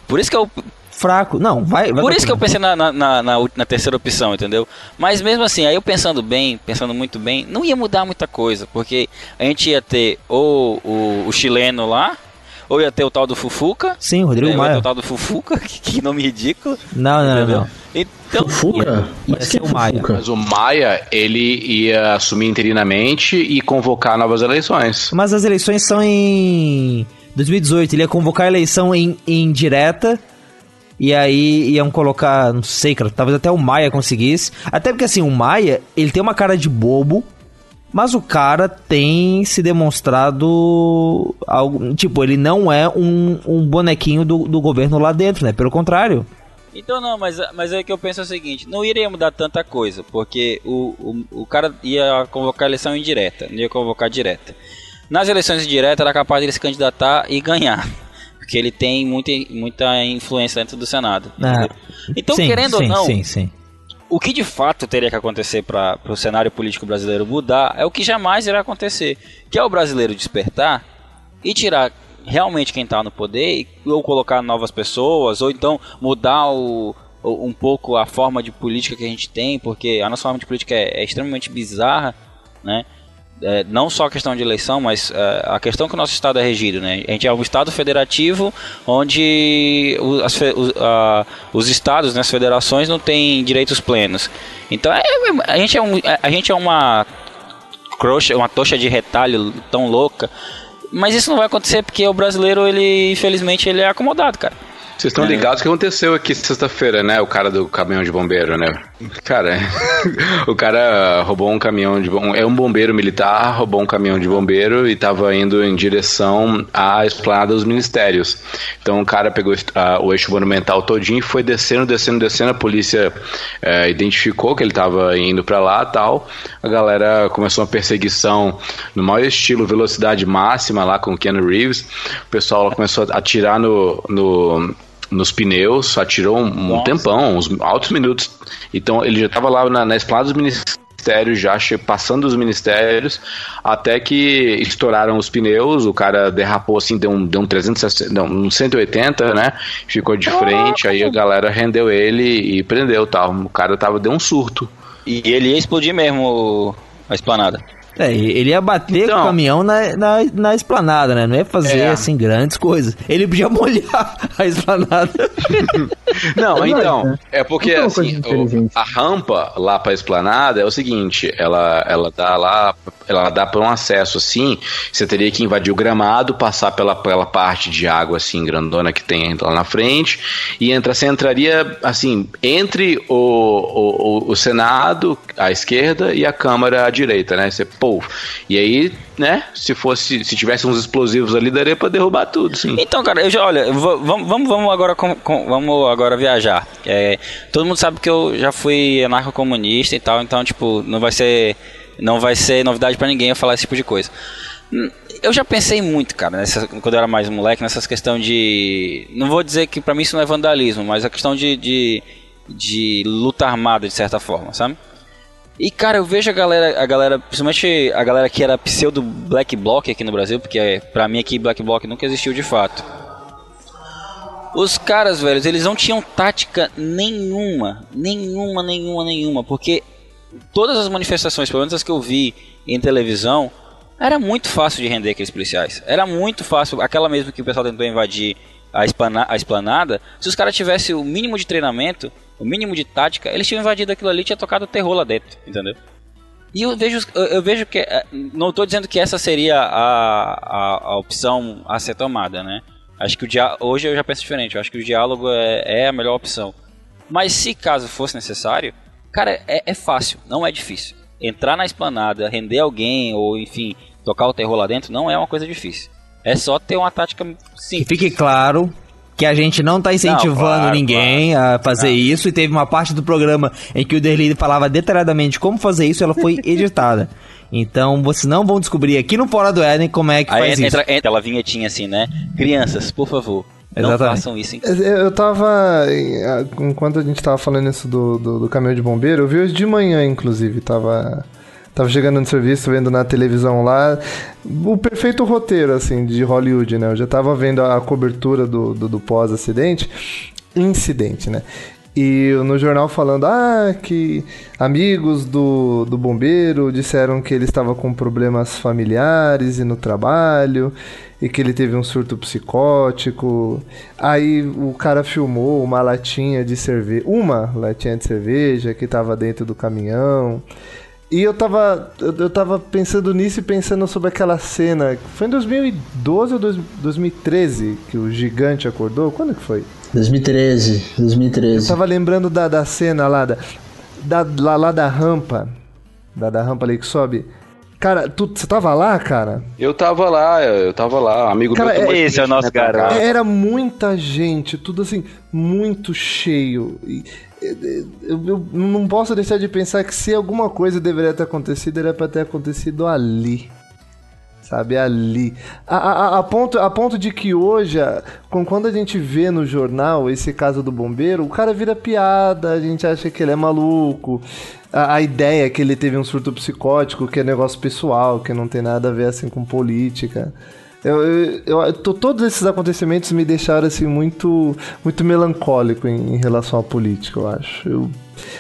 S6: Por isso que eu.
S1: Fraco. Não, vai. vai
S6: Por isso que eu pensei na, na, na, na na terceira opção, entendeu? Mas mesmo assim, aí eu pensando bem, pensando muito bem, não ia mudar muita coisa, porque a gente ia ter ou o, o chileno lá, ou ia ter o tal do Fufuca.
S1: Sim, o Rodrigo
S6: né, ou ia
S1: Maia.
S6: ter o tal do Fufuca, que, que nome ridículo.
S1: Não, não,
S6: entendeu?
S1: não.
S6: Então,
S5: Fufuca?
S1: Ia
S5: Mas
S1: o Maia.
S9: Mas o Maia, ele ia assumir interinamente e convocar novas eleições.
S1: Mas as eleições são em 2018. Ele ia convocar a eleição em, em direta. E aí iam colocar, não sei, cara, talvez até o Maia conseguisse. Até porque assim, o Maia, ele tem uma cara de bobo. Mas o cara tem se demonstrado algo. Tipo, ele não é um, um bonequinho do, do governo lá dentro, né? Pelo contrário.
S6: Então não, mas, mas é que eu penso o seguinte, não iria mudar tanta coisa, porque o, o, o cara ia convocar eleição indireta, não ia convocar direta. Nas eleições indiretas era capaz de ele se candidatar e ganhar, porque ele tem muita, muita influência dentro do Senado.
S1: Ah?
S6: Então,
S1: sim,
S6: querendo
S1: sim,
S6: ou não,
S1: Sim,
S6: o que de fato teria que acontecer para o cenário político brasileiro mudar é o que jamais irá acontecer, que é o brasileiro despertar e tirar realmente quem está no poder, ou colocar novas pessoas, ou então mudar o- um pouco a forma de política que a gente tem, porque a nossa forma de política é, é extremamente bizarra, né? É, não só a questão de eleição, mas é, a questão que o nosso estado é regido, né? A gente é um estado federativo onde o- as os, a- os estados, né, as federações não têm direitos plenos. Então é- é- a gente é um, a gente é uma croxa, uma tocha de retalho tão louca. Mas isso não vai acontecer porque o brasileiro, ele, infelizmente, ele é acomodado, cara.
S9: Vocês estão
S6: É.
S9: ligados que aconteceu aqui sexta-feira, né? O cara do caminhão de bombeiro, né? Cara, o cara roubou um caminhão de bombeiro. É um bombeiro militar, roubou um caminhão de bombeiro e tava indo em direção à esplanada dos ministérios. Então o cara pegou ah, o eixo monumental todinho e foi descendo, descendo, descendo. A polícia eh, identificou que ele tava indo pra lá tal. A galera começou uma perseguição no maior estilo, velocidade máxima lá com o Keanu Reeves. O pessoal começou a atirar no, no, nos pneus, atirou um, um tempão, uns altos minutos. Então ele já estava lá na, na esplanada dos ministérios, já passando os ministérios, até que estouraram os pneus, o cara derrapou assim, deu um, deu um 360, não, um 180, né? Ficou de frente, aí a galera rendeu ele e prendeu tal. O cara tava, deu um surto.
S6: E ele ia explodir mesmo a esplanada.
S1: É, ele ia bater
S9: Então.
S1: com o caminhão na, na, na esplanada, né? Não ia fazer,
S9: É.
S1: assim, grandes coisas. Ele podia molhar a esplanada.
S9: Não, então,
S5: né?
S9: é porque
S5: uma
S9: assim, o- a rampa lá pra esplanada é o seguinte, ela, ela dá lá, ela dá para um acesso assim, você teria que invadir o gramado, passar pela, pela parte de água assim, grandona que tem lá na frente, e entra, você entraria assim, entre o, o, o, o Senado à esquerda e a Câmara à direita, né? Você, pô, e aí, né, se fosse, se tivesse uns explosivos ali, daria pra derrubar tudo, sim.
S6: Então, cara, eu já, olha, vamos, vamos, vamos agora com- com- vamos agora viajar. É, todo mundo sabe que eu já fui anarco-comunista e tal, então, tipo, não vai ser não vai ser novidade pra ninguém eu falar esse tipo de coisa. Hum, Eu já pensei muito, cara, nessa, quando eu era mais moleque, nessas questão de. Não vou dizer que pra mim isso não é vandalismo, mas a questão de, de, de luta armada, de certa forma, sabe? E cara, eu vejo a galera, a galera, principalmente a galera que era pseudo Black Bloc aqui no Brasil, porque é, pra mim aqui Black Bloc nunca existiu de fato. Os caras, velhos, eles não tinham tática nenhuma, nenhuma, nenhuma, nenhuma, porque todas as manifestações, pelo menos as que eu vi em televisão, era muito fácil de render aqueles policiais. Era muito fácil, aquela mesmo que o pessoal tentou invadir a, a esplanada, se os caras tivessem o mínimo de treinamento, o mínimo de tática, eles tinham invadido aquilo ali e tinha tocado terror lá dentro, entendeu? E eu vejo, eu, vejo que. eh, Não estou dizendo que essa seria a, a, a opção a ser tomada, né? Acho que o dia, hoje eu já penso diferente. Eu acho que o diálogo é, é a melhor opção. Mas se caso fosse necessário, cara, é, é fácil, não é difícil. Entrar na esplanada, render alguém, ou enfim, tocar o terror lá dentro, não é uma coisa difícil. É só ter uma tática
S1: Que
S6: simples.
S1: fique claro que a gente não tá incentivando
S6: Não, claro,
S1: ninguém a fazer isso. E teve uma parte do programa em que o Derli falava detalhadamente como fazer isso, ela foi editada. Então vocês não vão descobrir aqui no Fora do Éden como é que
S6: Aí
S1: faz
S6: entra,
S1: isso.
S6: entra aquela vinhetinha assim, né? Crianças, por favor, não
S1: Exatamente.
S6: façam isso. Hein?
S10: Eu tava. Enquanto a gente tava falando isso do, do, do caminhão de bombeiro, eu vi hoje de manhã, inclusive. Tava. Tava chegando no serviço, vendo na televisão lá o perfeito roteiro, assim, de Hollywood, né? Eu já tava vendo a cobertura do, do, do pós-acidente. Incidente, né? E no jornal falando, ah, que amigos do, do bombeiro disseram que ele estava com problemas familiares e no trabalho, e que ele teve um surto psicótico. Aí o cara filmou uma latinha de cerveja, uma latinha de cerveja que estava dentro do caminhão. E eu tava, eu, eu tava pensando nisso e pensando sobre aquela cena. Foi em 2012 ou dois- 2013 que o gigante acordou? Quando que foi?
S5: 2013,
S10: Eu
S5: 2013.
S10: tava lembrando da, da cena lá da, da, lá, lá da rampa. Da, da rampa ali que sobe. Cara, tu, você tava lá, cara?
S9: Eu tava lá, eu tava lá, amigo
S10: Cara,
S9: meu
S10: é-
S6: esse é o nosso garoto.
S10: Era muita gente, tudo assim, muito cheio. E, eu, eu- eu não posso deixar de pensar que se alguma coisa deveria ter acontecido, era pra ter acontecido ali. Sabe, ali. A, a- a- ponto, a ponto de que hoje, quando a gente vê no jornal esse caso do bombeiro, o cara vira piada, a gente acha que ele é maluco. A, a ideia é que ele teve um surto psicótico, que é negócio pessoal, que não tem nada a ver assim com política. Eu, eu, eu- to- todos esses acontecimentos me deixaram assim muito, muito melancólico em, em relação à política, eu acho. Eu,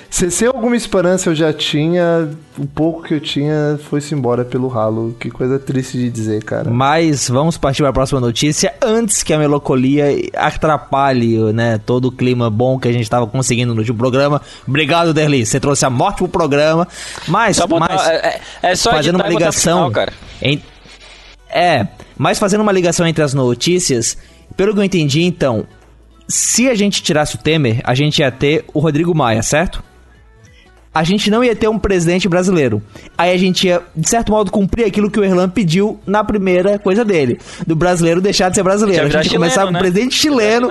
S10: se, se alguma esperança eu já tinha, o pouco que eu tinha foi-se embora pelo ralo. Que coisa triste de dizer, cara.
S1: Mas vamos partir para a próxima notícia antes que a melancolia atrapalhe né, todo o clima bom que a gente estava conseguindo no último programa. Obrigado, Derli. Você trouxe a morte pro programa. Mas,
S6: Só botar-
S1: mas
S6: é, é- é só
S1: fazendo uma ligação.
S6: final, cara.
S1: em- é, mas fazendo uma ligação entre as notícias, pelo que eu entendi, então, se a gente tirasse o Temer, a gente ia ter o Rodrigo Maia, certo? A gente não ia ter um presidente brasileiro. Aí a gente ia, de certo modo, cumprir aquilo que o Erlan pediu na primeira coisa dele. Do brasileiro deixar de ser brasileiro. A gente ia
S6: chileno,
S1: começar com um
S6: né?
S1: presidente chileno.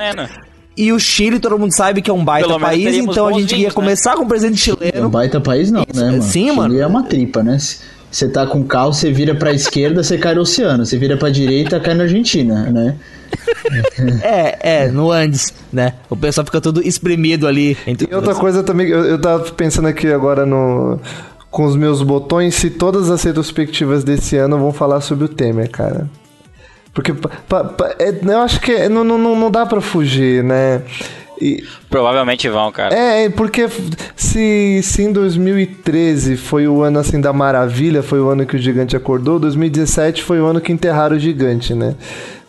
S1: E o Chile, todo mundo sabe que é um baita país, então a gente ia
S6: vinhos, né?
S1: começar com um presidente
S5: É um
S1: chileno.
S5: baita país não, né, mano?
S1: sim,
S5: Chile
S1: mano.
S5: é uma tripa, né? Você tá com carro, você vira pra esquerda, você cai no oceano. Você vira pra direita, cai na Argentina, né?
S1: É, é, no Andes, né? O pessoal fica todo espremido ali. Entre
S10: E outra coisa também, eu, eu tava pensando aqui agora no com os meus botões, se todas as retrospectivas desse ano vão falar sobre o Temer, cara. Porque pa- pa- pa- é- eu acho que é- não, não, não não dá pra fugir, né? E,
S6: Provavelmente vão, cara.
S10: é, porque se, se em 2013 foi o ano assim da maravilha, foi o ano que o gigante acordou, 2017 foi o ano que enterraram o gigante, né?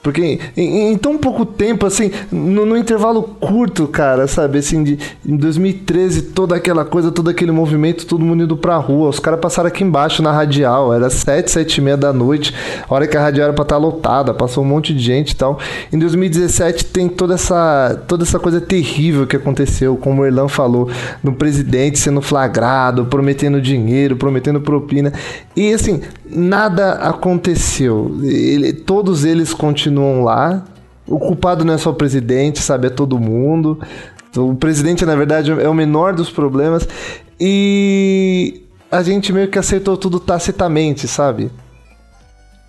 S10: Porque em, em tão pouco tempo, assim, no, no intervalo curto, cara, sabe? Assim, de, em 2013, toda aquela coisa, todo aquele movimento, todo mundo indo pra rua. Os caras passaram aqui embaixo na radial, era 7, 7 e meia da noite, hora que a radial era pra estar lotada, passou um monte de gente e tal. Em 2017 tem toda essa, toda essa coisa terrível que aconteceu, como o Erlan falou, no presidente sendo flagrado, prometendo dinheiro, prometendo propina. E assim, nada aconteceu. Ele- todos eles continuam lá. O culpado não é só o presidente, sabe? É todo mundo. O presidente, na verdade, é o menor dos problemas. E a gente meio que aceitou tudo tacitamente, sabe?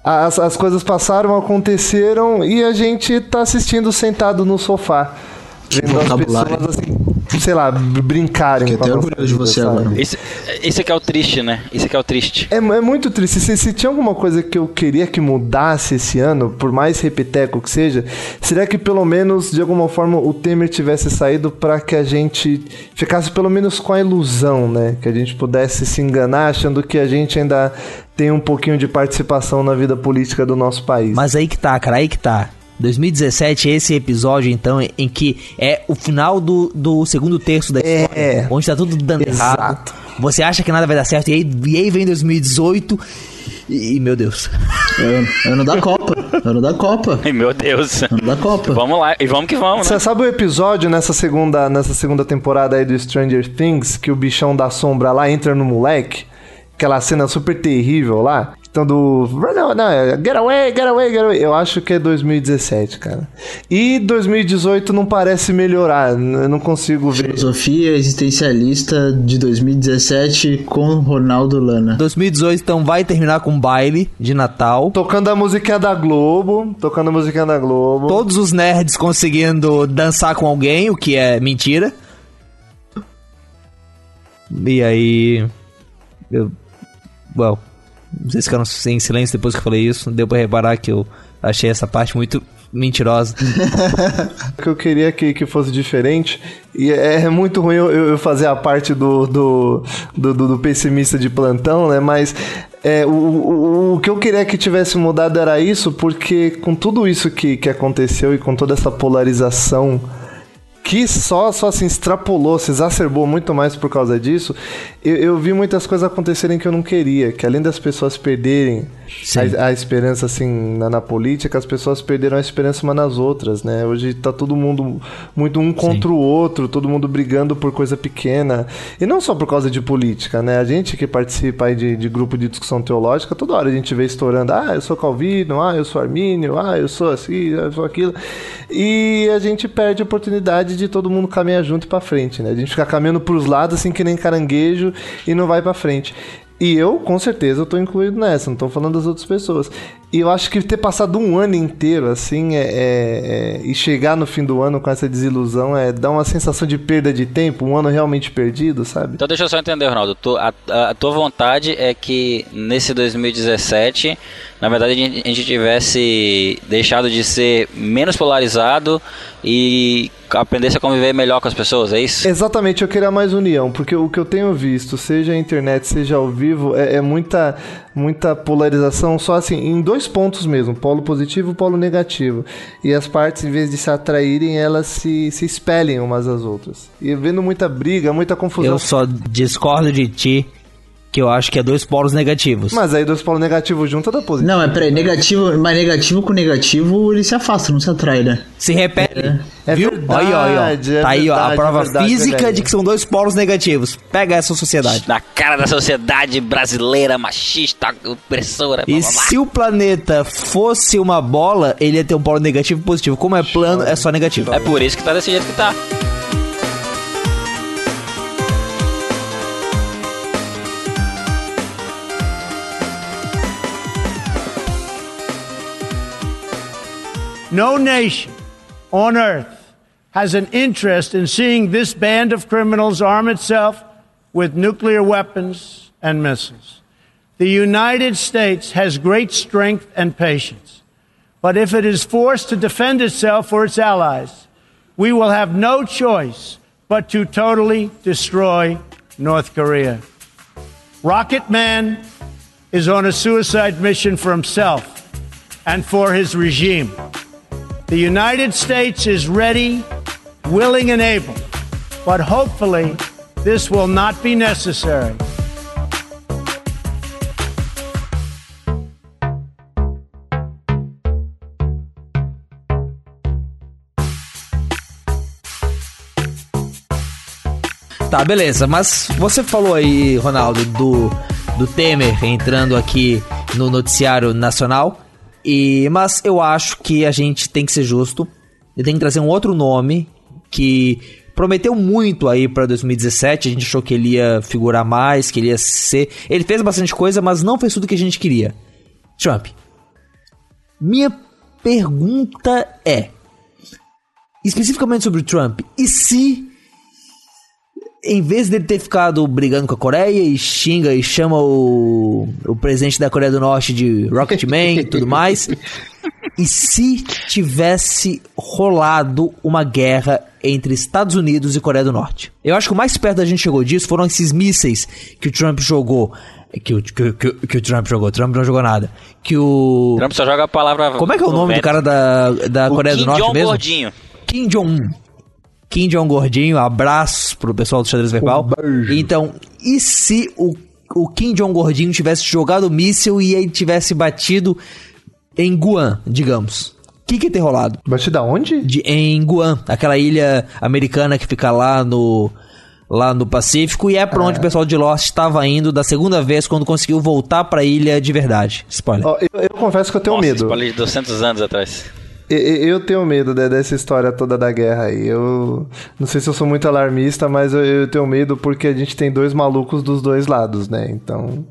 S10: As, as coisas passaram, aconteceram e a gente tá assistindo sentado no sofá. Vendo as
S5: vocabulário.
S10: pessoas assim, sei lá, br- brincarem.
S5: Fiquei até orgulhoso de você
S10: sabe?
S5: agora.
S6: Isso, isso aqui é o triste, né? Isso aqui é o triste.
S10: É, é muito triste. Se, se tinha alguma coisa que eu queria que mudasse esse ano, por mais repeteco que seja, seria que pelo menos, de alguma forma, o Temer tivesse saído para que a gente ficasse pelo menos com a ilusão, né? Que a gente pudesse se enganar achando que a gente ainda tem um pouquinho de participação na vida política do nosso país.
S1: Mas aí que tá, cara, aí que tá. 2017 é esse episódio, então, em que é o final do, do segundo terço da história.
S10: É.
S1: Onde tá tudo dando
S10: Exato.
S1: errado. Você acha que nada vai dar certo, e aí, e aí vem 2018 e, e, meu Deus.
S5: É ano da Copa. Ano da Copa.
S6: Ai, meu Deus.
S5: Ano da Copa.
S6: Vamos lá, e vamos que vamos, né?
S10: Você sabe o episódio nessa segunda, nessa segunda temporada aí do Stranger Things, que o bichão da sombra lá entra no moleque? Aquela cena super terrível lá? Então do. Não, não, é get away, get away, get away. Eu acho que é 2017, cara. E 2018 não parece melhorar. Eu não consigo ver.
S5: Filosofia existencialista de 2017 com Ronaldo Lana.
S1: 2018, então, vai terminar com um baile de Natal.
S10: Tocando a musiquinha da Globo. Tocando a musiquinha da Globo.
S1: Todos os nerds conseguindo dançar com alguém, o que é mentira. E aí. Eu. Well. Vocês ficaram em silêncio depois que eu falei isso. Deu pra reparar que eu achei essa parte muito mentirosa.
S10: O que eu queria que, que fosse diferente. E é, é muito ruim eu, eu fazer a parte do, do, do, do- pessimista de plantão, né? Mas é, o, o, o que eu queria que tivesse mudado era isso, porque com tudo isso que, que aconteceu e com toda essa polarização que só, só se extrapolou, se exacerbou muito mais por causa disso, eu, eu vi muitas coisas acontecerem que eu não queria, que além das pessoas perderem a, a esperança assim na, na política, as pessoas perderam a esperança umas nas outras, né? Hoje tá todo mundo muito um contra o outro, todo mundo brigando por coisa pequena. E não só por causa de política, né? A gente que participa aí de, de grupo de discussão teológica, toda hora a gente vê estourando, ah, eu sou Calvino, ah, eu sou Armínio, ah, eu sou assim, eu sou aquilo. E a gente perde a oportunidade de todo mundo caminhar junto pra frente, né? A gente fica caminhando pros lados assim que nem caranguejo e não vai pra frente. E eu, com certeza, eu tô incluído nessa, não tô falando das outras pessoas. E eu acho que ter passado um ano inteiro assim é, é- é- e chegar no fim do ano com essa desilusão é dá uma sensação de perda de tempo, um ano realmente perdido, sabe?
S6: Então deixa eu só entender, Ronaldo. Tu- a- a tua vontade é que nesse 2017, na verdade, a gente, a gente tivesse deixado de ser menos polarizado e aprendesse a conviver melhor com as pessoas, é isso?
S10: Exatamente, eu queria mais união, porque o que eu tenho visto, seja a internet, seja ao vivo, é, é muita, muita polarização, só assim, em dois pontos mesmo, polo positivo e polo negativo. E as partes, em vez de se atraírem, elas se, se espelhem umas às outras. E vendo muita briga, muita confusão.
S1: Eu só discordo de ti Que eu acho que é dois polos negativos.
S10: Mas aí dois polos negativos juntos dá positivo.
S5: Não, mas peraí, negativo, mas negativo com negativo ele se afasta, não se atrai, né?
S1: Se repete.
S10: É
S1: viu?
S10: verdade,
S1: aí, ó, aí, ó.
S10: é
S1: tá aí, ó, a
S10: verdade,
S1: prova
S10: é verdade,
S1: física
S10: verdade.
S1: de que são dois polos negativos. Pega essa sociedade.
S6: Na cara da sociedade brasileira, machista, opressora. blá,
S1: E
S6: blá, blá.
S1: se o planeta fosse uma bola, ele ia ter um polo negativo e positivo. Como é plano, é só negativo.
S6: É por isso que tá desse jeito que tá.
S13: No nation on earth has an interest in seeing this band of criminals arm itself with nuclear weapons and missiles. The United States has great strength and patience. But if it is forced to defend itself or its allies, we will have no choice but to totally destroy North Korea. Rocket Man is on a suicide mission for himself and for his regime. The United States is ready, willing, and able, but hopefully this will not be necessary.
S1: Tá, beleza. Mas você falou aí, Ronaldo, do, do Temer entrando aqui no noticiário nacional. E, mas eu acho que a gente tem que ser justo. E tem que trazer um outro nome que prometeu muito aí pra 2017. A gente achou que ele ia figurar mais, que ele ia ser. Ele fez bastante coisa, mas não fez tudo que a gente queria. Trump. Minha pergunta é: especificamente sobre o Trump, e se em vez dele ter ficado brigando com a Coreia e xinga e chama o, o presidente da Coreia do Norte de Rocketman e tudo mais, e se tivesse rolado uma guerra entre Estados Unidos e Coreia do Norte? Eu acho que o mais perto da gente chegou disso foram esses mísseis que o Trump jogou. Que o, que, que, que o Trump jogou. Trump não jogou nada. Que o.
S6: Trump só joga a palavra.
S1: Como é que é o
S6: no
S1: nome do
S6: vento.
S1: cara da, da
S6: O
S1: Coreia
S6: Kim
S1: do Norte
S6: Jong
S1: mesmo?
S6: Gordinho.
S1: Kim Jong-un. Kim Jong Gordinho, abraços pro pessoal do xadrez verbal. Então, e se o, o Kim Jong Gordinho tivesse jogado o míssil e ele tivesse batido em Guam, digamos? O que que ia ter rolado?
S10: Batido da onde?
S1: De, em Guam, aquela ilha americana que fica lá no lá no Pacífico e é pra onde o pessoal de Lost estava indo da segunda vez quando conseguiu voltar pra ilha de verdade. Spoiler.
S10: Ó, eu, eu confesso que eu tenho
S6: Nossa,
S10: medo.
S6: spoiler de 200 anos atrás.
S10: Eu, eu tenho medo de- dessa história toda da guerra aí. Eu não sei se eu sou muito alarmista, mas eu, tenho medo porque a gente tem dois malucos dos dois lados, né? Então.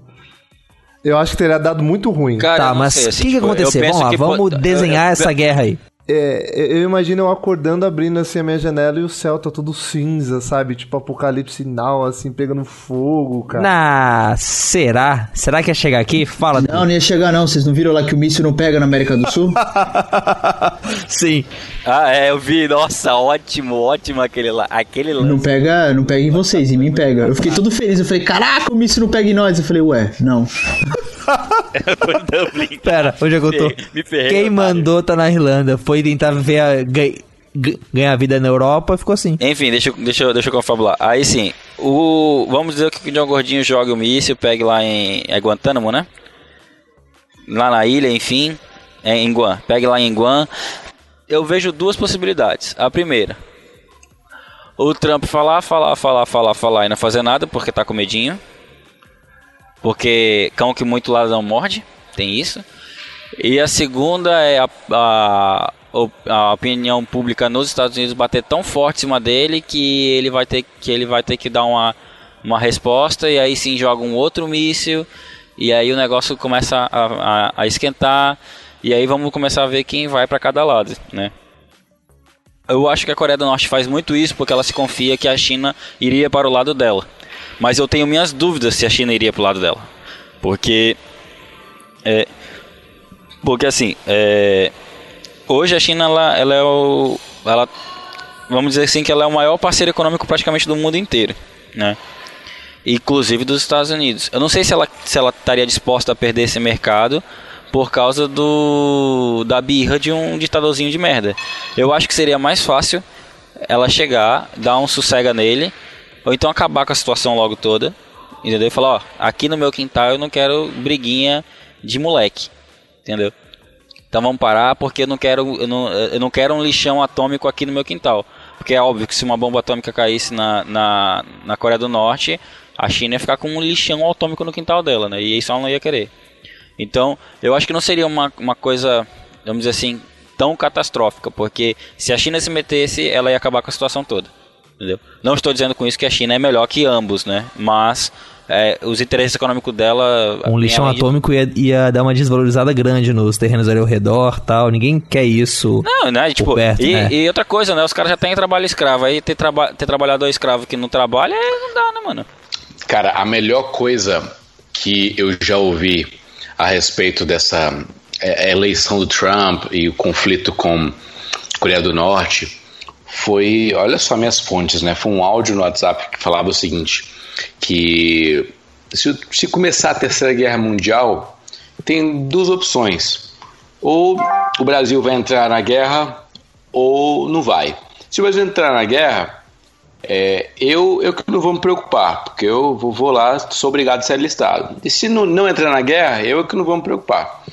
S10: Eu acho que teria dado muito ruim.
S6: Cara,
S1: tá, mas o
S6: assim,
S1: que, que
S6: tipo, eu
S1: aconteceu? Vamos lá, vamos
S6: pode-
S1: desenhar
S6: eu-
S1: essa guerra aí.
S10: É, eu imagino eu acordando, abrindo assim a minha janela e o céu tá todo cinza, sabe? Tipo apocalipse sinal, assim, pegando fogo, cara.
S1: Na, será? Será que ia chegar aqui? Fala.
S5: Não, não ia chegar não. Vocês não viram lá que o míssil não pega na América do Sul?
S1: Sim.
S6: Ah, é, eu vi. Nossa, ótimo, ótimo aquele lá. Aquele
S5: Não
S6: lance.
S5: pega, não pega em vocês, em mim pega. Eu fiquei todo feliz. Eu falei, caraca, o míssil não pega em nós. Eu falei, ué, não.
S6: Foi Dublin.
S1: Pera, onde é que eu tô?
S6: Me ferrei,
S1: Quem mandou tá na Irlanda. Foi tentar ver a, ganhar vida na Europa ficou assim.
S6: Enfim, deixa, deixa, deixa eu confabular. Aí sim, o. Vamos dizer que o John Gordinho joga o míssil, pegue lá em. É Guantánamo, né? Lá na ilha, enfim. É em Guam. Pegue lá em Guam. Eu vejo duas possibilidades. A primeira. O Trump falar, falar, falar, falar, falar e não fazer nada porque tá com medinho. Porque cão que muito lado não morde. Tem isso. E a segunda é a, a, a opinião pública nos Estados Unidos bater tão forte em cima dele que ele vai ter que, ele vai ter que dar uma, uma resposta e aí sim joga um outro míssil e aí o negócio começa a, a, a esquentar e aí vamos começar a ver quem vai para cada lado, né? Eu acho que a Coreia do Norte faz muito isso porque ela se confia que a China iria para o lado dela. Mas eu tenho minhas dúvidas se a China iria para o lado dela. Porque é, porque assim, é, hoje a China ela, ela é o, ela, vamos dizer assim que ela é o maior parceiro econômico praticamente do mundo inteiro, né? Inclusive dos Estados Unidos. Eu não sei se ela se ela estaria disposta a perder esse mercado por causa do da birra de um ditadorzinho de merda. Eu acho que seria mais fácil ela chegar, dar um sossega nele, ou então acabar com a situação logo toda Entendeu? Falar, ó, aqui no meu quintal eu não quero briguinha de moleque. Entendeu? Então vamos parar porque eu não quero eu não, eu não quero um lixão atômico aqui no meu quintal. Porque é óbvio que se uma bomba atômica caísse na, na, na Coreia do Norte, a China ia ficar com um lixão atômico no quintal dela, né? E isso ela não ia querer. Então, eu acho que não seria uma, uma coisa, vamos dizer assim, tão catastrófica, porque se a China se metesse, ela ia acabar com a situação toda. Entendeu? Não estou dizendo com isso que a China é melhor que ambos, né? Mas é, os interesses econômicos dela.
S1: Um lixão atômico ia, ia dar uma desvalorizada grande nos terrenos ali ao redor tal. Ninguém quer isso.
S6: Não, né? Tipo,
S1: perto,
S6: e,
S1: né?
S6: e outra coisa, né? Os caras já têm trabalho escravo. Aí ter, traba ter trabalhador escravo que não trabalha, é, não dá, né, mano?
S9: Cara, a melhor coisa que eu já ouvi a respeito dessa é, eleição do Trump e o conflito com a Coreia do Norte foi, olha só minhas fontes, né? Foi um áudio no WhatsApp que falava o seguinte, que se, se começar a Terceira Guerra Mundial, tem duas opções. Ou o Brasil vai entrar na guerra ou não vai. Se o Brasil entrar na guerra, é, eu, eu que não vou me preocupar, porque eu vou, vou lá, sou obrigado a ser alistado. E se não, não entrar na guerra, eu que não vou me preocupar.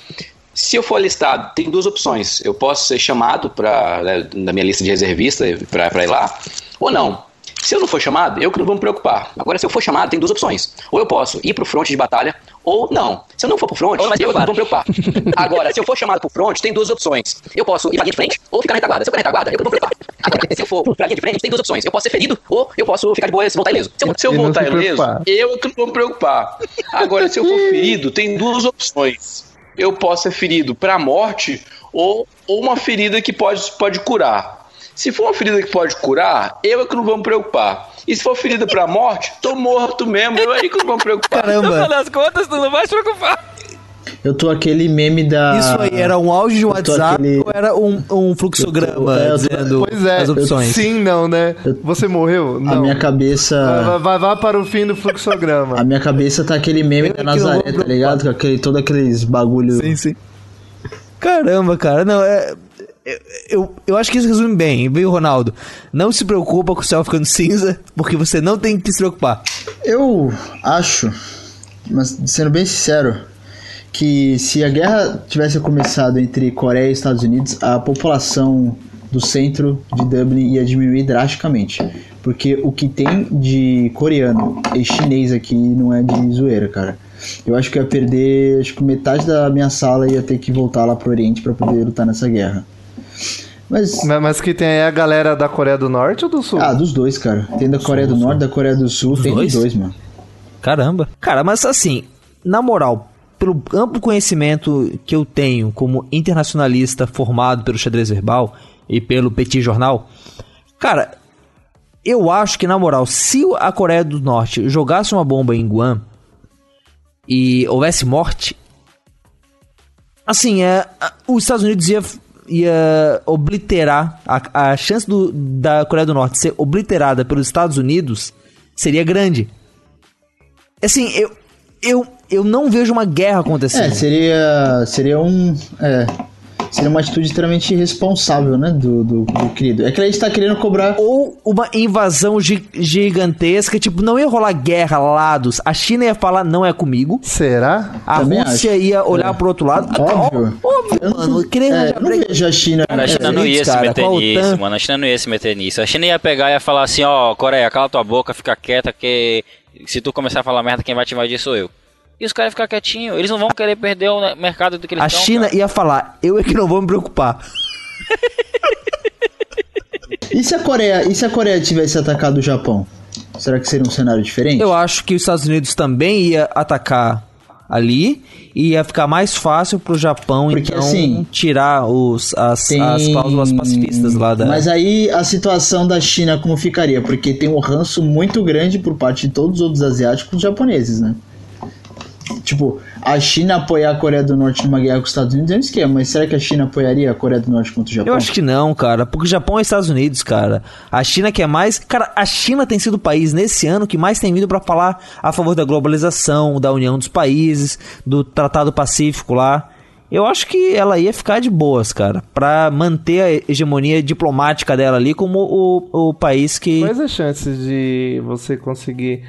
S9: Se eu for alistado, tem duas opções. Eu posso ser chamado para né, na minha lista de reservista para ir lá, ou não. Se eu não for chamado, eu que não vou me preocupar. Agora, se eu for chamado, tem duas opções. Ou eu posso ir pro fronte de batalha, ou não. Se eu não for pro fronte, eu que não vou me preocupar. Agora, se eu for chamado pro fronte, tem duas opções. Eu posso ir pra linha de frente, ou ficar na retaguarda. Se eu for na retaguarda, eu que não vou me preocupar. Agora, se eu for pra linha de frente, tem duas opções. Eu posso ser ferido, ou eu posso ficar de boa e voltar ileso. Se eu, se eu voltar ileso, eu que não vou me preocupar. Agora, se eu for ferido, tem duas opções. Eu posso ser ferido pra morte ou, ou uma ferida que pode, pode curar. Se for uma ferida que pode curar, eu é que não vou me preocupar. E se for ferida pra morte, tô morto mesmo, eu aí que não vou me preocupar.
S1: Caramba.
S6: No final das contas, tu não vai se preocupar.
S5: Eu tô aquele meme da.
S1: Isso aí era um áudio de
S5: Eu tô
S1: WhatsApp
S5: aquele-
S1: ou era um, um fluxograma
S5: Eu tô-
S1: dizendo
S10: Pois é,
S1: as opções?
S10: sim, não, né? Você morreu?
S5: A
S10: Não.
S5: minha
S10: Vai,
S5: cabeça.
S10: vai, vai para o fim do fluxograma.
S5: A minha cabeça tá aquele meme
S1: Eu
S5: da
S1: vou
S5: Nazaré, tá ligado? Com aquele, todo aqueles bagulho.
S1: Sim, sim. Caramba, cara. Não, é. Eu- Eu, eu acho que isso resume bem, viu, Ronaldo? Não se preocupa com o céu ficando cinza, porque você não tem que se preocupar.
S5: Eu acho, mas sendo bem sincero, que se a guerra tivesse começado entre Coreia e Estados Unidos, a população do centro de Dublin ia diminuir drasticamente. Porque o que tem de coreano e chinês aqui não é de zoeira, cara. Eu acho que ia perder, acho que metade da minha sala ia ter que voltar lá pro Oriente pra poder lutar nessa guerra. Mas
S10: Mas, mas que tem aí a galera da Coreia do Norte ou do Sul?
S5: Ah, dos dois, cara. Tem da Coreia do Norte, da Coreia do Sul, tem
S1: dois?
S5: dos dois, mano.
S1: Caramba. Cara, mas assim, na moral, pelo amplo conhecimento que eu tenho como internacionalista formado pelo xadrez verbal e pelo Petit Jornal, cara, eu acho que na moral, se a Coreia do Norte jogasse uma bomba em Guam e houvesse morte, assim, é, os Estados Unidos ia, ia obliterar a, a chance do- da Coreia do Norte ser obliterada pelos Estados Unidos seria grande. Assim, eu, eu, eu não vejo uma guerra acontecendo.
S5: É, seria, seria um. É, seria uma atitude extremamente irresponsável, né? Do, do, do querido. É que a gente tá querendo cobrar.
S1: Ou uma invasão gi- gigantesca, tipo, não ia rolar guerra lados. A China ia falar, não é comigo.
S10: Será?
S1: A
S5: Também
S1: Rússia
S5: acho.
S1: ia olhar
S5: É.
S1: pro outro lado.
S5: Óbvio.
S1: Óbvio,
S5: Eu não-
S1: mano.
S5: É, eu não
S1: briga.
S5: vejo a China.
S6: Cara, a China
S5: é,
S6: não ia se
S1: cara,
S6: meter
S1: com a
S6: nisso, mano. A China não ia se meter nisso. A China ia pegar e ia falar assim, ó, Coreia, cala tua boca, fica quieta, que se tu começar a falar merda, quem vai te invadir sou eu. E os caras iam ficar quietinhos. Eles não vão querer perder o mercado do que eles
S1: A
S6: estão,
S1: China
S6: cara.
S1: ia falar, eu é que não vou me preocupar.
S5: E se a Coreia, e se a Coreia tivesse atacado o Japão? Será que seria um cenário diferente?
S1: Eu acho que os Estados Unidos também ia atacar ali e ia ficar mais fácil pro Japão,
S5: Porque,
S1: então,
S5: assim,
S1: tirar os, as,
S5: Tem-
S1: as cláusulas pacifistas lá da...
S5: Mas aí a situação da China como ficaria? Porque tem um ranço muito grande por parte de todos os outros asiáticos japoneses, né? Tipo, a China apoiar a Coreia do Norte numa guerra com os Estados Unidos é um esquema, mas será que a China apoiaria a Coreia do Norte contra o Japão?
S1: Eu acho que não, cara, porque o Japão é Estados Unidos, cara. A China que é mais. Cara, a China tem sido o país nesse ano que mais tem vindo pra falar a favor da globalização, da união dos países, do Tratado Pacífico lá. Eu acho que ela ia ficar de boas, cara, pra manter a hegemonia diplomática dela ali como o, o país que.
S10: Quais as chances de você conseguir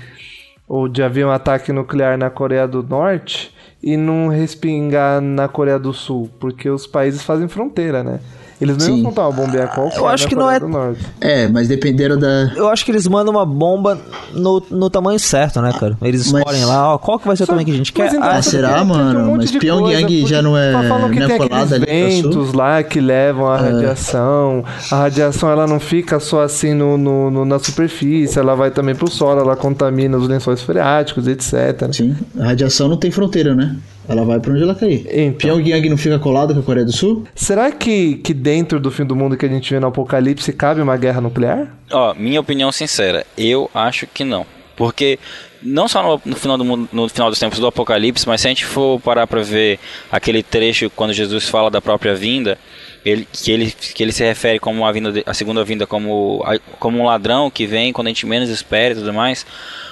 S10: ou de haver um ataque nuclear na Coreia do Norte e não respingar na Coreia do Sul, porque os países fazem fronteira, né? Eles não
S5: Sim.
S10: iam soltar uma bomba qualquer
S1: Eu acho
S10: na
S1: que não é-
S10: do Norte.
S5: É, mas dependeram da.
S1: Eu acho que eles mandam uma bomba no, no tamanho certo, né, cara? Eles
S5: Mas-
S1: escolhem lá, ó, qual que vai ser o tamanho que a gente quer.
S10: Então,
S1: Ah,
S5: será,
S10: tem
S5: mano?
S10: um
S5: Mas Pyongyang
S10: coisa,
S5: já não é,
S10: falam que
S5: não é
S10: aqueles
S5: ali
S10: ventos lá que levam a radiação. A radiação ela não fica só assim no, no- no- na superfície, ela vai também pro solo, ela contamina os lençóis freáticos, etc.
S5: Sim, a radiação não tem fronteira, né? Ela vai pra onde ela cair.
S10: Então.
S5: Pyongyang não fica colado com a Coreia do Sul?
S10: Será que, que dentro do fim do mundo que a gente vê no Apocalipse cabe uma guerra nuclear?
S6: Ó, minha opinião sincera, eu acho que não. Porque não só no, no final do mundo, no final dos tempos do Apocalipse, mas se a gente for parar para ver aquele trecho quando Jesus fala da própria vinda, ele, que, ele, que ele se refere como a, vinda de- a segunda vinda como, a- como um ladrão que vem quando a gente menos espera e tudo mais.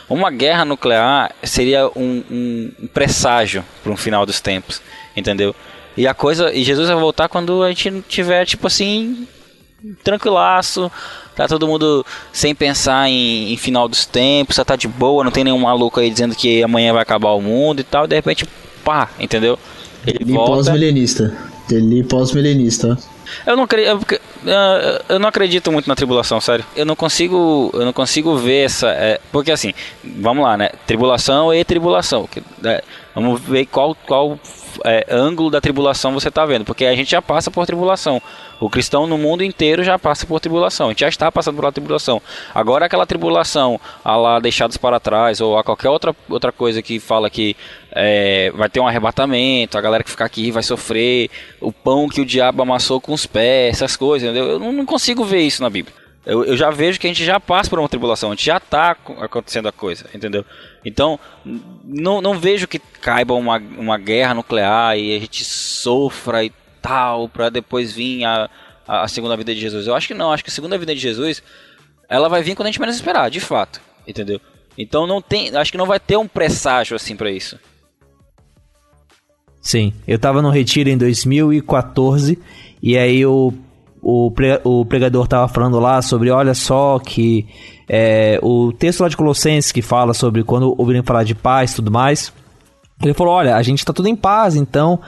S6: Uma guerra nuclear seria um, um, presságio para um final dos tempos, entendeu? E a coisa, e Jesus vai voltar quando a gente tiver tipo assim tranquilaço, tá todo mundo sem pensar em, em final dos tempos, só tá de boa, não tem nenhum maluco aí dizendo que amanhã vai acabar o mundo e tal, de repente, pá, entendeu? Ele
S5: Ele
S6: volta.
S5: pós-milenista. Ele pós-milenista.
S6: Eu não, acre- eu, não acredito muito na tribulação, sério. Eu não consigo, eu não consigo ver essa, é, porque assim, vamos lá, né? Tribulação e tribulação. que, né, vamos ver qual qual é, ângulo da tribulação você está vendo, porque a gente já passa por tribulação. O cristão no mundo inteiro já passa por tribulação. A gente já está passando por tribulação. Agora aquela tribulação, a lá deixados para trás ou a qualquer outra outra coisa que fala que é, vai ter um arrebatamento, a galera que ficar aqui vai sofrer, o pão que o diabo amassou com os pés, essas coisas, entendeu? Eu não consigo ver isso na Bíblia. Eu, eu já vejo que a gente já passa por uma tribulação, a gente já está acontecendo a coisa, entendeu? Então, não, não vejo que caiba uma, uma guerra nuclear e a gente sofra e tal, para depois vir a, a, segunda vida de Jesus. Eu acho que não, acho que a segunda vida de Jesus, ela vai vir quando a gente menos esperar, de fato, entendeu? Então não tem, acho que não vai ter um presságio assim para isso.
S1: Sim, eu tava no retiro em 2014 e aí o, o, o pregador tava falando lá sobre, olha só que é, o texto lá de Colossenses que fala sobre quando ouvirem falar de paz e tudo mais, ele falou, olha, a gente tá tudo em paz, então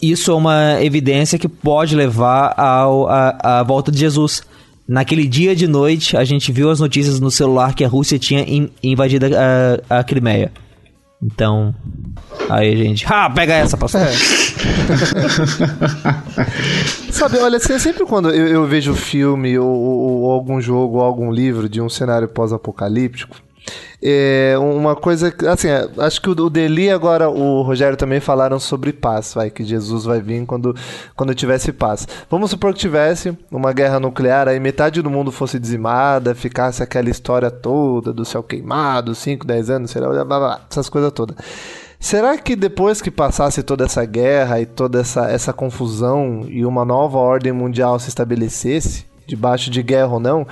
S1: isso é uma evidência que pode levar ao, a, a volta de Jesus. Naquele dia de noite, a gente viu as notícias no celular que a Rússia tinha in- invadido a, a Crimeia. Então, aí, gente. Ah, pega essa, pastor.
S10: Sabe, olha, sempre quando eu, eu vejo filme ou, ou- ou algum jogo ou algum livro de um cenário pós-apocalíptico, é uma coisa, assim, é, acho que o Deli agora, o Rogério também falaram sobre paz, vai, que Jesus vai vir quando, quando tivesse paz. Vamos supor que tivesse uma guerra nuclear, aí metade do mundo fosse dizimada, ficasse aquela história toda do céu queimado, 5, 10 anos, sei lá, blá, blá, blá, essas coisas todas. Será que depois que passasse toda essa guerra e toda essa, essa confusão e uma nova ordem mundial se estabelecesse, debaixo de guerra ou não,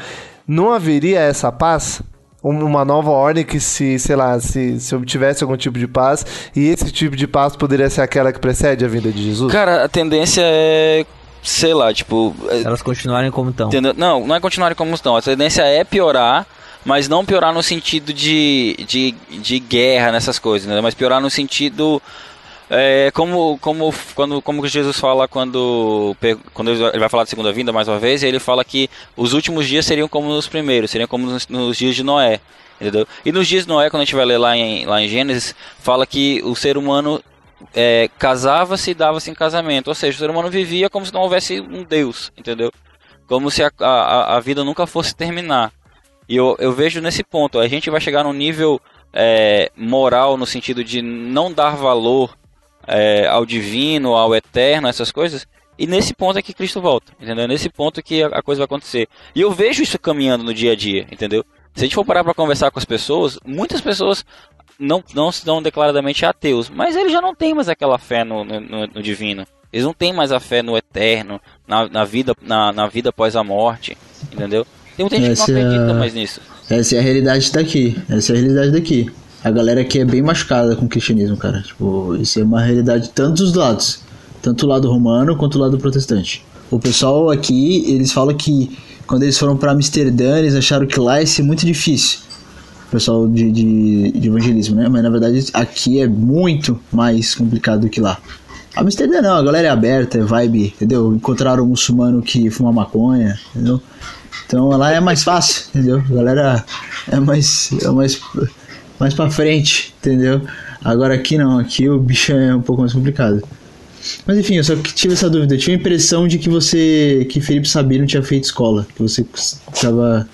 S10: não haveria essa paz? Um- Uma nova ordem que se, sei lá, se, se obtivesse algum tipo de paz e esse tipo de paz poderia ser aquela que precede a vinda de Jesus?
S6: Cara, a tendência é, sei lá, tipo, é-
S1: Elas continuarem como estão.
S6: Entendeu? Não, não é continuarem como estão. A tendência é piorar, mas não piorar no sentido de, de, de guerra nessas coisas, né? mas piorar no sentido. É, como, como, quando, como Jesus fala quando, quando ele vai falar de segunda vinda mais uma vez, ele fala que os últimos dias seriam como nos primeiros, seriam como nos, nos dias de Noé. Entendeu? E nos dias de Noé, quando a gente vai ler lá em, lá em Gênesis, fala que o ser humano é, casava-se e dava-se em casamento. Ou seja, o ser humano vivia como se não houvesse um Deus, entendeu? Como se a, a, a vida nunca fosse terminar. E eu, eu vejo nesse ponto, a gente vai chegar num nível é, moral no sentido de não dar valor é, ao divino, ao eterno, essas coisas. E nesse ponto é que Cristo volta, entendeu? Nesse ponto que a, coisa vai acontecer. E eu vejo isso caminhando no dia a dia, entendeu? Se a gente for parar para conversar com as pessoas, muitas pessoas não, não são declaradamente ateus, mas eles já não têm mais aquela fé no, no, no- no divino. Eles não têm mais a fé no eterno, na, na vida, na, na vida após a morte, entendeu? Tem muita gente que
S5: Essa
S6: não
S5: é
S6: acredita mais nisso.
S5: Essa é a realidade daqui. Essa é a realidade daqui. A galera aqui é bem machucada com o cristianismo, cara. Tipo, isso é uma realidade de tantos os lados. Tanto o lado romano quanto o lado protestante. O pessoal aqui, eles falam que quando eles foram pra Amsterdã, eles acharam que lá ia ser muito difícil. pessoal de, de, de evangelismo, né? Mas na verdade aqui é muito mais complicado do que lá. Amsterdã não, a galera é aberta, é vibe, entendeu? Encontraram um muçulmano que fuma maconha, entendeu? Então lá é mais fácil, entendeu? A galera é mais, é mais, mais pra frente, entendeu? Agora aqui não, aqui o bicho é um pouco mais complicado. Mas enfim, eu só tive essa dúvida. Eu tive a impressão de que você, que Felipe Sabino tinha feito escola, que você estava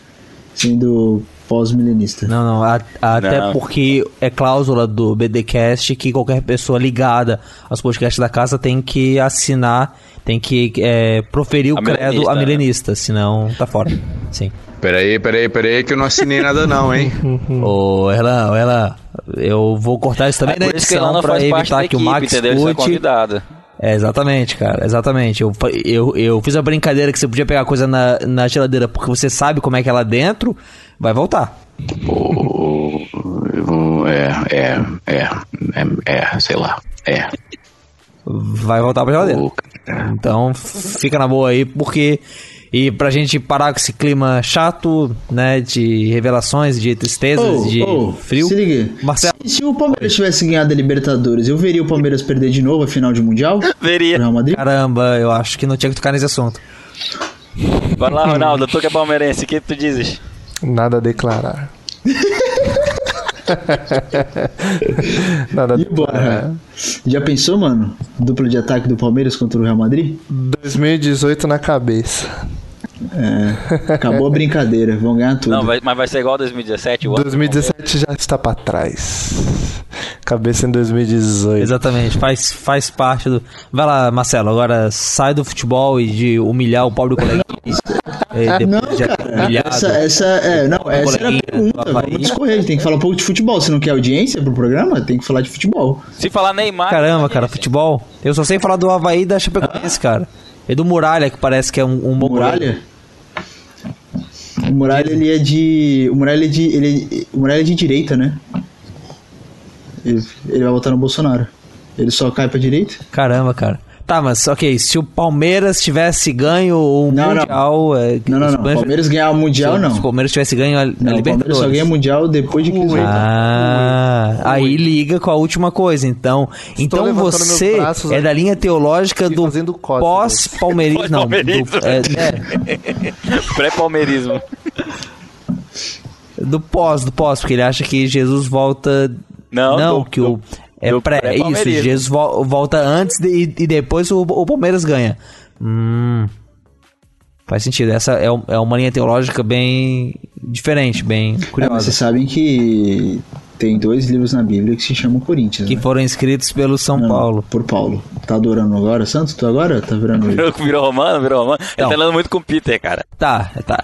S5: sendo pós-milenista.
S1: Não, não, a- até
S5: Não.
S1: porque é cláusula do BDcast que qualquer pessoa ligada aos podcasts da casa tem que assinar, tem que é, proferir o
S9: A
S1: credo
S9: milenista,
S1: a
S9: né?
S1: milenista, senão tá fora. Sim.
S9: Peraí, peraí, peraí, que eu não assinei nada não, hein?
S1: Ô, Erlan, ô, Erlan, eu vou cortar isso também
S6: É
S1: na edição
S6: não
S1: pra
S6: faz parte
S1: evitar
S6: da
S1: que o
S6: equipe,
S1: Max
S6: entendeu? É
S1: escute.
S6: convidado.
S1: É, exatamente, cara, exatamente. Eu, eu, eu fiz a brincadeira que você podia pegar coisa na, na geladeira porque você sabe como é que é lá dentro, vai voltar.
S9: É, é, é, é, é, sei lá, é.
S1: Vai voltar pra geladeira. Então, fica na boa aí, porque. E pra gente parar com esse clima chato, né? De revelações, de tristezas,
S5: Ô,
S1: de
S5: ô,
S1: frio.
S5: Se liga.
S1: Marcelo.
S5: Se, se o Palmeiras tivesse ganhado a Libertadores, eu veria o Palmeiras perder de novo a final de Mundial?
S6: Veria.
S5: Real Madrid?
S1: Caramba, eu acho que não tinha que tocar nesse assunto.
S6: Vai lá, Ronaldo, tu que é palmeirense, o que tu dizes?
S10: Nada a declarar. Nada a
S5: E bora. Já pensou, mano? Dupla de ataque do Palmeiras contra o Real Madrid?
S10: 2018 na cabeça.
S5: É, acabou a brincadeira, vão ganhar tudo.
S6: Não, vai- mas vai ser igual 2017? O ano do
S10: 2017 já está pra trás. Cabeça em 2018.
S1: Exatamente, faz, faz parte do. Vai lá, Marcelo, agora sai do futebol e de humilhar o pobre colega. É, depois
S5: Não, cara,
S1: humilhado.
S5: essa, essa, é, não, essa era a pergunta. Vamos discorrer, tem que falar um pouco de futebol. Se não quer audiência pro programa, tem que falar de futebol.
S6: Se falar Neymar.
S1: Caramba, cara, futebol. Eu só sei falar do Havaí da Chapecoense, cara. E do Muralha, que parece que é um, um bom
S5: Muralha? O Muralha, ele é de. O Muralha é de. Ele, o Muralha é de direita, né? Ele, ele vai votar no Bolsonaro. Ele só cai pra direita?
S1: Caramba, cara. Tá, mas ok, se o Palmeiras tivesse ganho o
S5: Não, não.
S1: Mundial. é,
S5: Não, não,
S1: se
S5: não. Palmeiras ganhar o Mundial,
S1: se,
S5: não.
S1: Se o Palmeiras tivesse ganho a, a
S5: Não, o Palmeiras
S1: Libertadores.
S5: só ganha Mundial depois de Cristo.
S1: Ah, aí liga com a última coisa. Então, então você
S10: braços
S1: é da linha teológica do pós-palmeirismo. Não, do, é,
S6: Pré-palmeirismo.
S1: é, do pós, do pós, porque ele acha que Jesus volta.
S6: Não, do-
S1: que o. É
S6: do
S1: pré, isso. Jesus vo- volta antes de- e, depois o, o Palmeiras ganha. Hum. Faz sentido. Essa é, é uma linha teológica bem diferente, bem
S5: É, mas
S1: curiosa.
S5: vocês sabem que tem dois livros na Bíblia que se chamam Coríntios.
S1: que
S5: né?
S1: foram escritos pelo São
S5: Não,
S1: Paulo.
S5: Por Paulo. Tá adorando agora, Santos? Tu agora? Tá virando ele.
S6: Virou romano, virou romano. Ele tá andando muito com o Peter, cara.
S1: Tá, tá.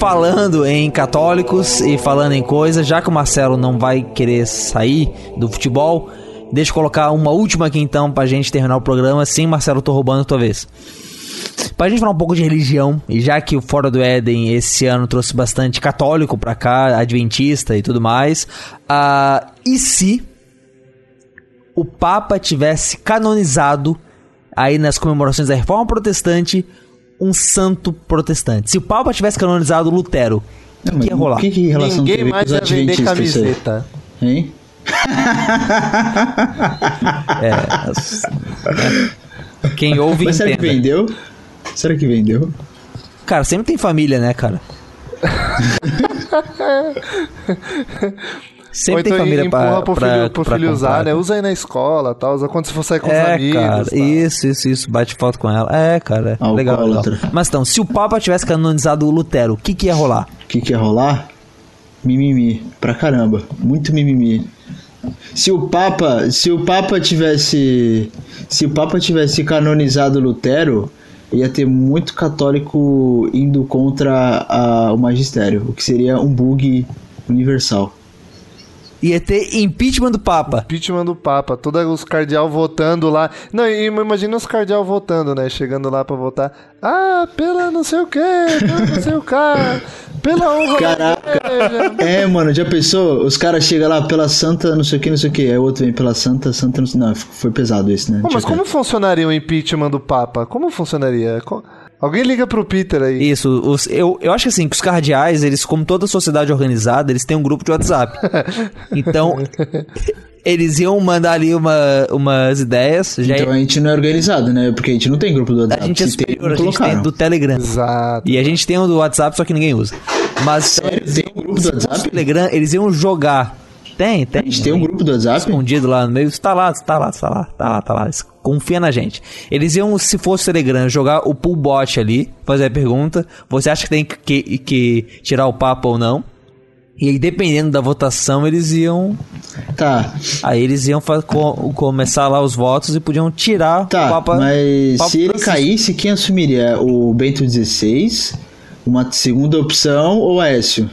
S1: Falando em católicos e falando em coisa, já que o Marcelo não vai querer sair do futebol, deixa eu colocar uma última aqui então pra gente terminar o programa. Sim, Marcelo, tô roubando a tua vez. Pra gente falar um pouco de religião, e já que o Fora do Éden esse ano trouxe bastante católico pra cá, adventista e tudo mais, ah, e se o Papa tivesse canonizado aí nas comemorações da Reforma Protestante um santo protestante? Se o Papa tivesse canonizado Lutero, o que ia rolar?
S5: O que, que relação
S10: Ninguém
S5: teve com
S10: mais
S5: os
S10: ia vender camiseta.
S5: Hein?
S1: É, as- né? Quem ouve
S5: Mas será que vendeu? Será que vendeu?
S1: Cara, sempre tem família, né, cara? Sempre
S10: então
S1: tem família
S10: empurra
S1: pra,
S10: pro
S1: pra,
S10: filho, pro
S1: pra
S10: filho usar, né? Usa aí na escola, tal. Usa quando você for sair com os
S1: É,
S10: amigos.
S1: cara,
S10: tal.
S1: isso, isso, isso. Bate foto com ela. É, cara, legal, legal.
S5: Alcoólatra.
S1: Mas então, se o Papa tivesse canonizado o Lutero, o que que ia rolar?
S5: O que, que ia rolar? Mimimi. Pra caramba. Muito mimimi. Se o Papa, se o Papa tivesse, se o Papa tivesse canonizado Lutero, ia ter muito católico indo contra a- o magistério, o que seria um bug universal.
S1: Ia ter impeachment do Papa.
S10: Impeachment do Papa. Todos os cardeal votando lá. Não, imagina os cardeal votando, né? Chegando lá pra votar. Ah, pela não sei o quê, pela não sei o quê. Pela honra
S5: Caraca. É, mano, já pensou? Os caras chegam lá pela santa, não sei o que, não sei o que. Aí o outro vem pela santa, santa, não sei Não, foi pesado esse, né?
S10: Pô, mas como funcionaria o impeachment do Papa? Como funcionaria? Co- Alguém liga pro Peter aí.
S1: Isso, os- eu, eu acho que assim, que os cardeais, eles, como toda sociedade organizada, eles têm um grupo de WhatsApp. Então, eles iam mandar ali uma, umas ideias. Já
S5: Então a gente não é organizado, né? Porque a gente não tem grupo do WhatsApp.
S1: A gente é
S5: tem,
S1: superior,
S5: não
S1: a gente tem do Telegram.
S10: Exato.
S1: E a gente tem um do WhatsApp, só que ninguém usa. Mas
S5: Sério? Tem um grupo do WhatsApp?
S1: o Telegram, eles iam jogar. Tem, tem.
S5: A gente tem um grupo do WhatsApp?
S1: Escondido lá no meio. Tá lá, tá lá, tá lá, tá lá, tá lá. Confia na gente. Eles iam, se fosse o Telegram, jogar o pull bot ali, fazer a pergunta. Você acha que tem que, que- que tirar o papo ou não? E aí, dependendo da votação, eles iam.
S5: Tá.
S1: Aí eles iam co- começar lá os votos e podiam tirar
S5: Tá,
S1: o Papa.
S5: mas
S1: Papa
S5: se ele
S1: Francisco.
S5: caísse, quem assumiria? O Bento XVI, uma segunda opção ou o Aécio?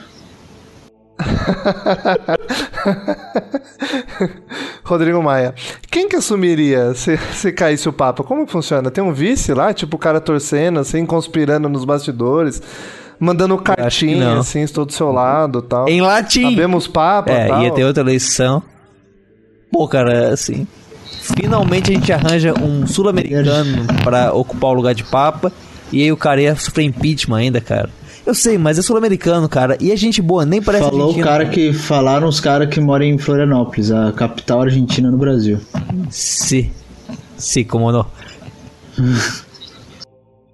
S10: Rodrigo Maia. Quem que assumiria se, se caísse o Papa? Como funciona? Tem um vice lá, tipo o cara torcendo, assim, conspirando nos bastidores, mandando cartinha, assim, estou do seu lado tal.
S1: Em latim.
S10: Sabemos Papa
S1: É,
S10: tal.
S1: ia ter outra eleição. Pô, cara, assim. Finalmente a gente arranja um sul-americano pra ocupar o lugar de Papa. E aí o cara ia sofrer impeachment ainda, cara. Eu sei, mas é sul-americano, cara. E é gente boa, nem parece
S5: Falou o
S1: argentino,
S5: cara que falaram os caras que moram em Florianópolis, a capital argentina no Brasil.
S1: Se. Se, como não.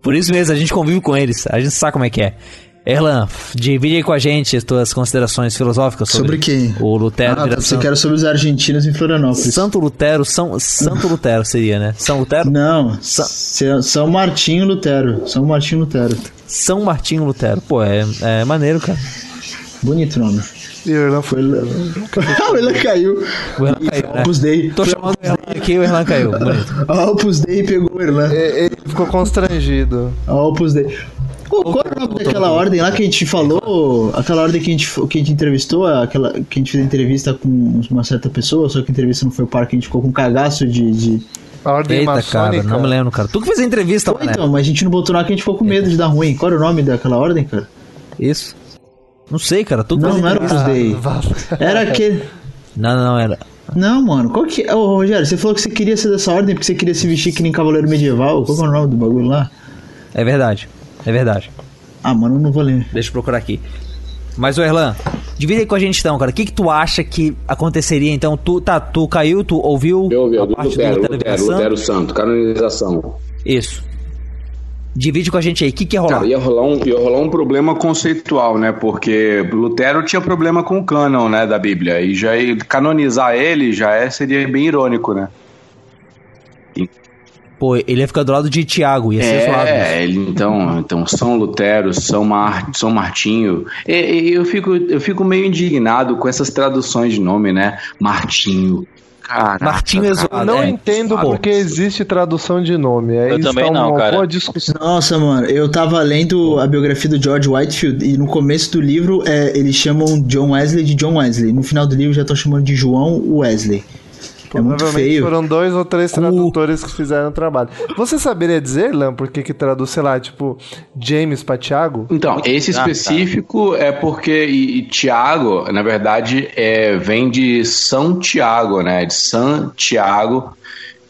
S1: Por isso mesmo, a gente convive com eles. A gente sabe como é que é. Erlan, divide aí com a gente as tuas considerações filosóficas sobre,
S5: Sobre quem?
S1: o Lutero.
S5: Ah, você
S1: santo.
S5: quer sobre os argentinos em Florianópolis.
S1: Santo Lutero, São, Santo Lutero seria, né? São Lutero?
S5: Não, Sa- São Martinho Lutero. São Martinho Lutero.
S1: São Martinho Lutero. Pô, é, é maneiro, cara.
S5: Bonito nome.
S10: E o Erlan
S5: foi. o Erlan caiu.
S1: O Erlan caiu,
S5: foi
S1: né?
S5: Opus Dei.
S1: Tô chamando o Erlan aqui o Erlan caiu. Bonito.
S5: A Opus Dei pegou o Erlan.
S10: Ele ficou constrangido.
S5: A Opus Dei. Pô, qual é o nome daquela ordem lá que a gente falou? Aquela ordem que a gente, que a gente entrevistou, aquela que a gente fez entrevista com uma certa pessoa, só que a entrevista não foi o par, que a gente ficou com um cagaço de. de...
S10: A ordem
S1: Eita, cara, não me lembro, cara. Tu que fez a entrevista,
S5: Foi,
S1: né?
S5: então, mas a gente não botou lá que a gente ficou com medo de dar ruim. Qual era o nome daquela ordem, cara?
S1: Isso. Não sei, cara. Tu que
S5: Não, não era. Opus Dei. Era aquele.
S1: Não, não, não, era.
S5: Não, mano, qual que. Ô, Rogério, você falou que você queria ser dessa ordem porque você queria se vestir que nem cavaleiro medieval. Qual que é o nome do bagulho lá?
S1: É verdade. É verdade.
S5: Ah, mano, eu não vou ler.
S1: Deixa eu procurar aqui. Mas, ô Erlan, divide aí com a gente então, cara. O que que tu acha que aconteceria então? Tu, tá, tu caiu, tu ouviu
S9: Eu ouvi,
S1: a parte
S9: Lutero,
S1: do
S9: Lutero,
S1: televisão?
S9: Lutero Santo, canonização.
S1: Isso. Divide com a gente aí. O que que ia rolar?
S9: Cara, ia rolar, um, ia rolar um problema conceitual, né? Porque Lutero tinha problema com o cânon, né, da Bíblia. E já canonizar ele já é, seria bem irônico, né?
S1: Pô, ele ia ficar do lado de Tiago, ia ser zoado.
S9: É, ele, então, então São Lutero, São, Mar, São Martinho. E- e eu, fico, eu fico meio indignado com essas traduções de nome, né? Martinho. Caraca,
S1: Martinho é
S9: cara.
S10: Eu não
S1: É,
S10: entendo
S9: zoado.
S10: porque existe tradução de nome. Aí
S6: Eu
S10: está
S6: também não,
S10: uma
S6: cara.
S10: boa discussão.
S5: Nossa, mano, eu tava lendo a biografia do George Whitefield e no começo do livro é, eles chamam John Wesley de John Wesley. No final do livro já tô chamando de João Wesley. É
S10: Provavelmente
S5: feio.
S10: foram dois ou três tradutores que fizeram o trabalho. Você saberia dizer, Lan, por que que traduz, sei lá, tipo, James pra Thiago?
S9: Então, esse
S6: Ah, tá.
S9: específico é porque e, e Tiago, na verdade, é, vem de São Tiago, né? De São Tiago,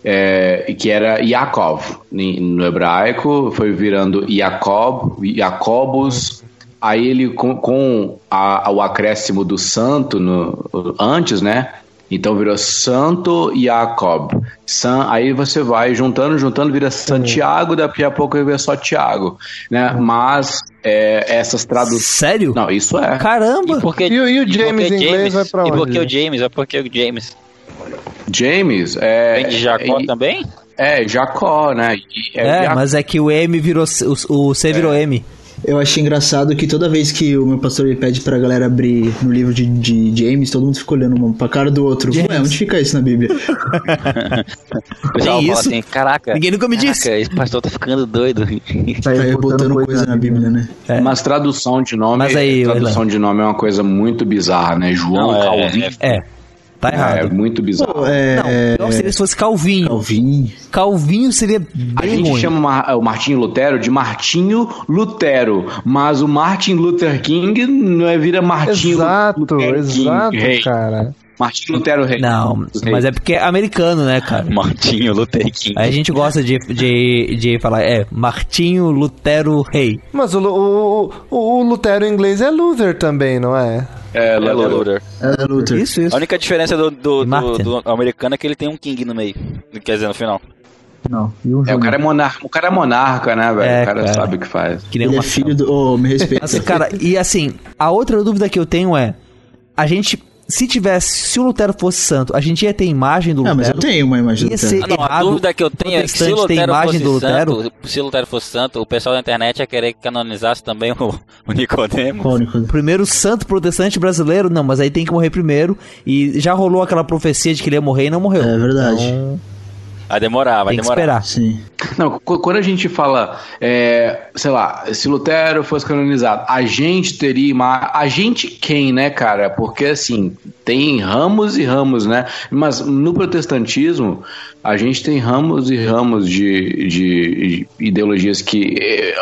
S9: é, e que era Yaakov. No hebraico foi virando Jacob, Jacobus. Aí ele, com, com a- o acréscimo do santo no- antes, né? Então virou Santo Jacob. San, aí você vai juntando, juntando, vira Santiago, daqui a pouco vira só Tiago. Né? Mas é, essas traduções.
S1: Sério?
S9: Não, isso é.
S1: Caramba!
S6: Porque,
S10: E o- e o James
S6: que
S10: em inglês vai pra
S6: E
S10: onde?
S6: que o James? É porque o James.
S9: James é.
S6: Vem de Jacó
S9: é,
S6: também?
S9: É, Jacó, né? E-
S1: É,
S9: Ja-
S1: mas é que o M virou. O, o C virou M.
S5: Eu achei engraçado que toda vez que o meu pastor ele pede pra galera abrir no livro de, de James, todo mundo fica olhando pra cara do outro.
S6: James.
S5: Ué, onde fica isso na Bíblia?
S6: Pessoal fala
S1: isso?
S6: assim, caraca.
S1: Ninguém nunca me
S6: caraca,
S1: disse.
S6: Esse pastor tá ficando doido.
S5: Tá aí botando coisa na Bíblia, né?
S9: Mas tradução de nome,
S1: Mas aí,
S9: tradução de nome é uma coisa muito bizarra, né? João
S6: Não, é-
S9: Calvin.
S1: É, tá
S9: É,
S1: errado.
S9: muito bizarro.
S5: Pô, é,
S1: Não, melhor seria se fosse Calvinho.
S5: Calvin.
S1: Calvinho seria
S9: A
S1: bem
S9: gente
S1: ruim.
S9: chama o Martinho Lutero de Martinho Lutero, mas o Martin Luther King não é vira Martinho
S10: Exato,
S9: Luther
S10: exato,
S9: King, rei.
S10: cara.
S9: Martinho Lutero Rei.
S1: Não, mas é porque é americano, né, cara?
S6: Martinho Luther King.
S1: Aí a gente gosta de, de, de falar, é, Martinho Lutero Rei.
S10: Mas o, o, o, o Lutero em inglês é Luther também, não é?
S9: É,
S6: É
S9: Lutero.
S6: Luther.
S5: É, Luther.
S1: Isso, isso.
S6: A única diferença do, do, do, do americano é que ele tem um King no meio. Quer dizer, no final.
S5: Não, e o
S9: É, o cara é monarca, o cara é monarca, né, velho?
S1: É,
S9: o cara,
S1: cara.
S9: sabe o que faz.
S1: Que nem
S5: Ele é
S1: uma
S5: filho do. Ô, me respeita.
S1: Mas, cara, e assim, a outra dúvida que eu tenho é: a gente, se tivesse, se o Lutero fosse santo, a gente ia ter imagem do
S5: Ah,
S1: Lutero?
S5: mas eu tenho uma imagem do Lutero.
S6: Ah, não, a dúvida que eu tenho é que se Lutero
S1: imagem
S6: fosse
S1: do Lutero?
S6: santo, se Lutero fosse santo, o pessoal da internet ia querer que canonizasse também o, o Nicodemo.
S5: Qual, Nicolas?
S1: Primeiro santo protestante brasileiro? Não, mas aí tem que morrer primeiro. E já rolou aquela profecia de que ele ia morrer e não morreu.
S5: É verdade.
S1: Então,
S6: Vai demorar, vai
S1: tem que
S6: demorar.
S1: esperar.
S5: Sim.
S9: Não, qu- quando a gente fala, é, sei lá, se Lutero fosse canonizado, a gente teria uma. A gente quem, né, cara? Porque assim, tem ramos e ramos, né? Mas no protestantismo, a gente tem ramos e ramos de, de ideologias que é,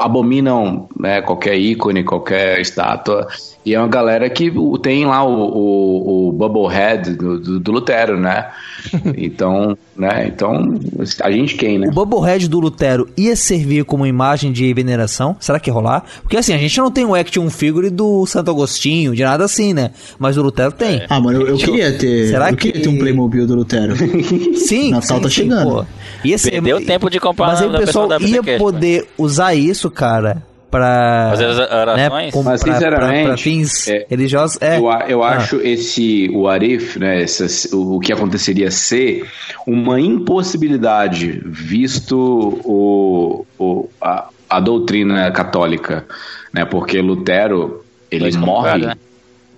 S9: abominam né, qualquer ícone, qualquer estátua. E é uma galera que tem lá o, o, o Bubblehead do, do, do Lutero, né? Então, né? Então, a gente quem, né?
S1: O Bubblehead do Lutero ia servir como imagem de veneração? Será que ia rolar? Porque assim, a gente não tem o action figure do Santo Agostinho, de nada assim, né? Mas o Lutero tem.
S5: Ah, mano, eu, eu queria ter.
S1: Será
S5: eu
S1: que-
S5: queria ter um Playmobil do Lutero.
S1: Sim,
S5: Natal
S1: sim,
S5: tá
S1: sim,
S5: chegando.
S1: pô. Ia ser,
S6: Perdeu tempo de comprar
S1: Mas aí o pessoal ia
S6: Application,
S1: poder usar isso, cara, pra...
S6: Fazer as orações?
S1: Né, com-
S9: Mas,
S1: pra-
S9: sinceramente,
S1: pra, pra fins
S9: é,
S1: religiosos. É.
S9: Eu, eu
S1: Ah.
S9: acho esse o Arif, né, essa- o, o que aconteceria ser uma impossibilidade, visto o, o- a, a doutrina católica, né, porque Lutero ele morre
S6: né?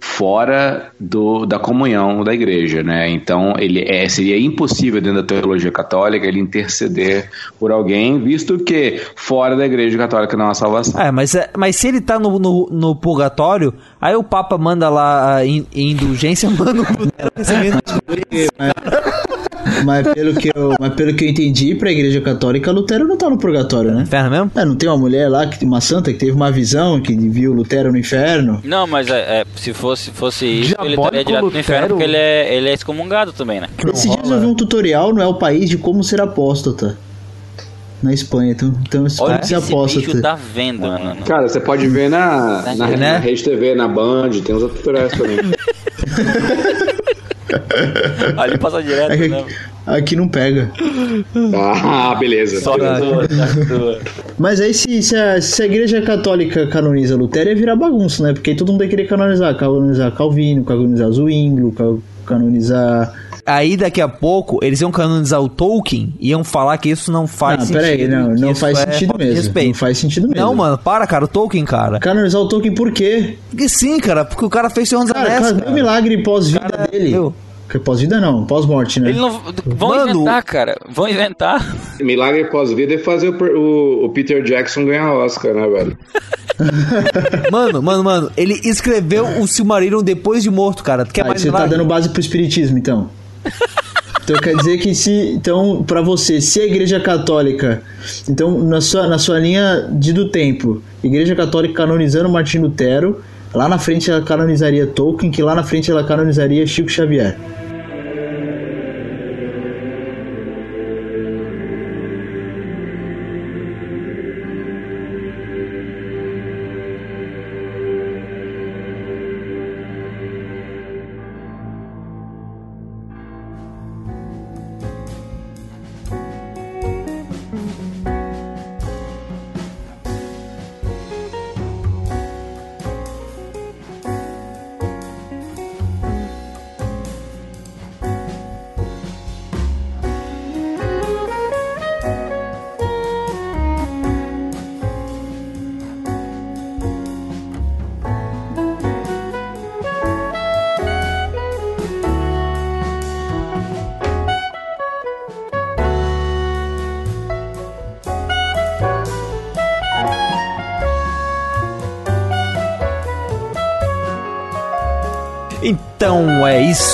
S9: Fora do, da comunhão da igreja, né? Então ele é, seria impossível dentro da teologia católica ele interceder por alguém, visto que fora da igreja católica não há salvação.
S1: É, mas, é- mas se ele tá no, no, no purgatório, aí o Papa manda lá a in- indulgência, manda o
S5: mas, pelo que eu, mas pelo que eu entendi, pra igreja católica, Lutero não tá no purgatório, né?
S1: inferno mesmo?
S5: É, não tem uma mulher lá, que uma santa, que teve uma visão, que viu Lutero no inferno?
S6: Não, mas é, é, se fosse, fosse isso, ele estaria direto no inferno,
S10: Lutero?
S6: porque ele é, ele é excomungado também, né?
S5: Esses dias eu vi um tutorial no El País de como ser apóstata. Na Espanha, então, então esse
S6: Olha
S5: ser
S6: esse bicho
S5: apóstata.
S6: tá vendo, mano.
S9: Cara, você pode ver na, na,
S1: Né?
S9: na Rede TV, na Band, tem uns outros tutoriais também.
S6: Ali passa direto,
S5: Aqui,
S6: né?
S5: Aqui não pega.
S9: ah, beleza.
S6: Só que tua.
S5: Mas aí se, se, a, se a igreja católica canoniza Lutero, ia virar bagunça, né? Porque aí todo mundo ia querer canonizar. Canonizar Calvino, canonizar Zwingli, ca- canonizar...
S1: Aí daqui a pouco eles iam canonizar o Tolkien e iam falar que isso não faz
S5: não,
S1: sentido.
S5: peraí, não, não faz
S1: é
S5: sentido mesmo.
S1: respeito.
S5: Não faz sentido mesmo.
S1: Não, mano, para, cara, o Tolkien, cara.
S5: Canonizar o Tolkien por quê?
S1: Porque sim, cara, porque o cara fez Senhor dos
S5: Cara,
S1: Anéis,
S5: o
S1: cara.
S5: milagre pós-vida
S1: Cara,
S5: dele?
S1: meu.
S5: Que Pós-vida não, pós-morte, né?
S6: Ele não. Vão
S1: Mano,
S6: inventar, cara. Vão inventar.
S9: Milagre pós-vida é fazer o, o- o Peter Jackson ganhar Oscar, né, velho?
S1: Mano, mano, mano, ele escreveu o Silmarillion depois de morto, cara. Tu quer
S5: Aí
S1: mais
S5: você tá
S1: milagre?
S5: dando base pro espiritismo, então. Então quer dizer que se. Então, pra você, se a igreja católica. Então, na sua, na sua linha de do tempo, igreja católica canonizando Martin Lutero, lá na frente ela canonizaria Tolkien, que lá na frente ela canonizaria Chico Xavier.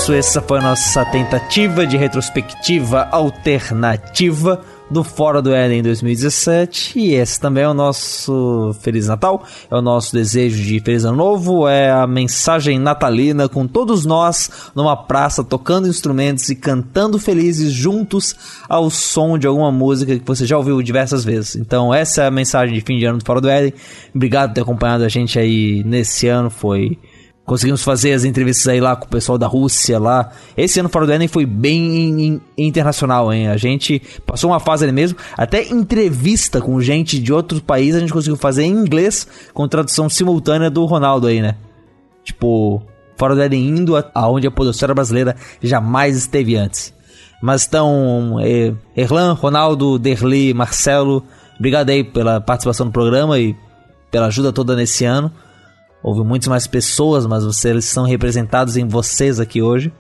S1: Isso, essa foi a nossa tentativa de retrospectiva alternativa do Fora do Éden 2017 e esse também é o nosso Feliz Natal, é o nosso desejo de Feliz Ano Novo, é a mensagem natalina com todos nós numa praça tocando instrumentos e cantando felizes juntos ao som de alguma música que você já ouviu diversas vezes. Então essa é a mensagem de fim de ano do Fora do Éden. Obrigado por ter acompanhado a gente aí nesse ano, foi Conseguimos fazer as entrevistas aí lá com o pessoal da Rússia lá. Esse ano Fora do Éden foi bem in- internacional, hein? A gente passou uma fase ali mesmo. Até entrevista com gente de outros países a gente conseguiu fazer em inglês com tradução simultânea do Ronaldo aí, né? Tipo, Fora do Éden indo aonde a podosfera brasileira jamais esteve antes. Mas então, eh, Erlan, Ronaldo, Derli, Marcelo, obrigado aí pela participação no programa e pela ajuda toda nesse ano. Houve muitas mais pessoas, mas vocês são representados em vocês aqui hoje.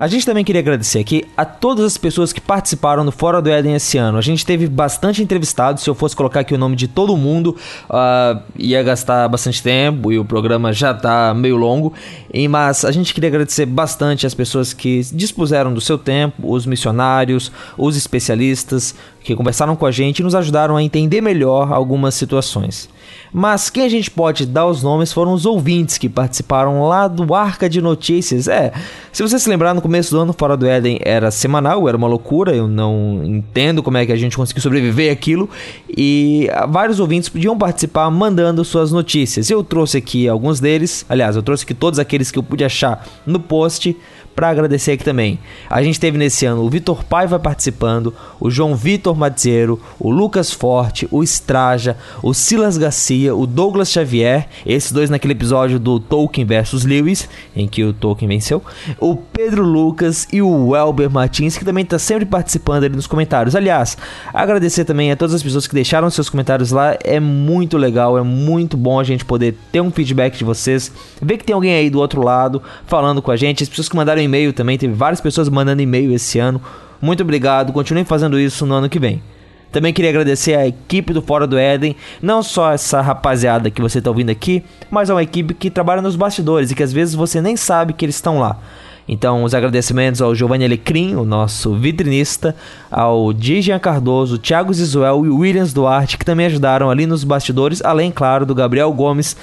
S1: A gente também queria agradecer aqui a todas as pessoas que participaram do Fora do Éden esse ano. A gente teve bastante entrevistados. Se eu fosse colocar aqui o nome de todo mundo, ah, ia gastar bastante tempo e o programa já tá meio longo. E, mas a gente queria agradecer bastante as pessoas que dispuseram do seu tempo, os missionários, os especialistas que conversaram com a gente e nos ajudaram a entender melhor algumas situações. Mas quem a gente pode dar os nomes foram os ouvintes que participaram lá do Arca de Notícias. É, se você se lembrar, no começo do ano, Fora do Éden era semanal, era uma loucura, eu não entendo como é que a gente conseguiu sobreviver aquilo. E vários ouvintes podiam participar mandando suas notícias. Eu trouxe aqui alguns deles, aliás, eu trouxe aqui todos aqueles que eu pude achar no post para agradecer aqui também. A gente teve nesse ano o Vitor Paiva participando, o João Vitor Mazziero, o Lucas Forte, o Straja, o Silas Garcia, o Douglas Xavier, esses dois naquele episódio do Tolkien versus Lewis, em que o Tolkien venceu, o Pedro Lucas e o Welber Martins, que também está sempre participando ali nos comentários. Aliás, agradecer também a todas as pessoas que deixaram seus comentários lá, é muito legal, é muito bom a gente poder ter um feedback de vocês, ver que tem alguém aí do outro lado falando com a gente, as pessoas que mandaram e-mail também, teve várias pessoas mandando e-mail esse ano. Muito obrigado, continuem fazendo isso no ano que vem. Também queria agradecer a equipe do Fora do Éden, não só essa rapaziada que você está ouvindo aqui, mas a uma equipe que trabalha nos bastidores e que às vezes você nem sabe que eles estão lá. Então, os agradecimentos ao Giovanni Alecrim, o nosso vitrinista, ao Dijan Cardoso, Thiago Zizuel e Williams Duarte, que também ajudaram ali nos bastidores, além, claro, do Gabriel Gomes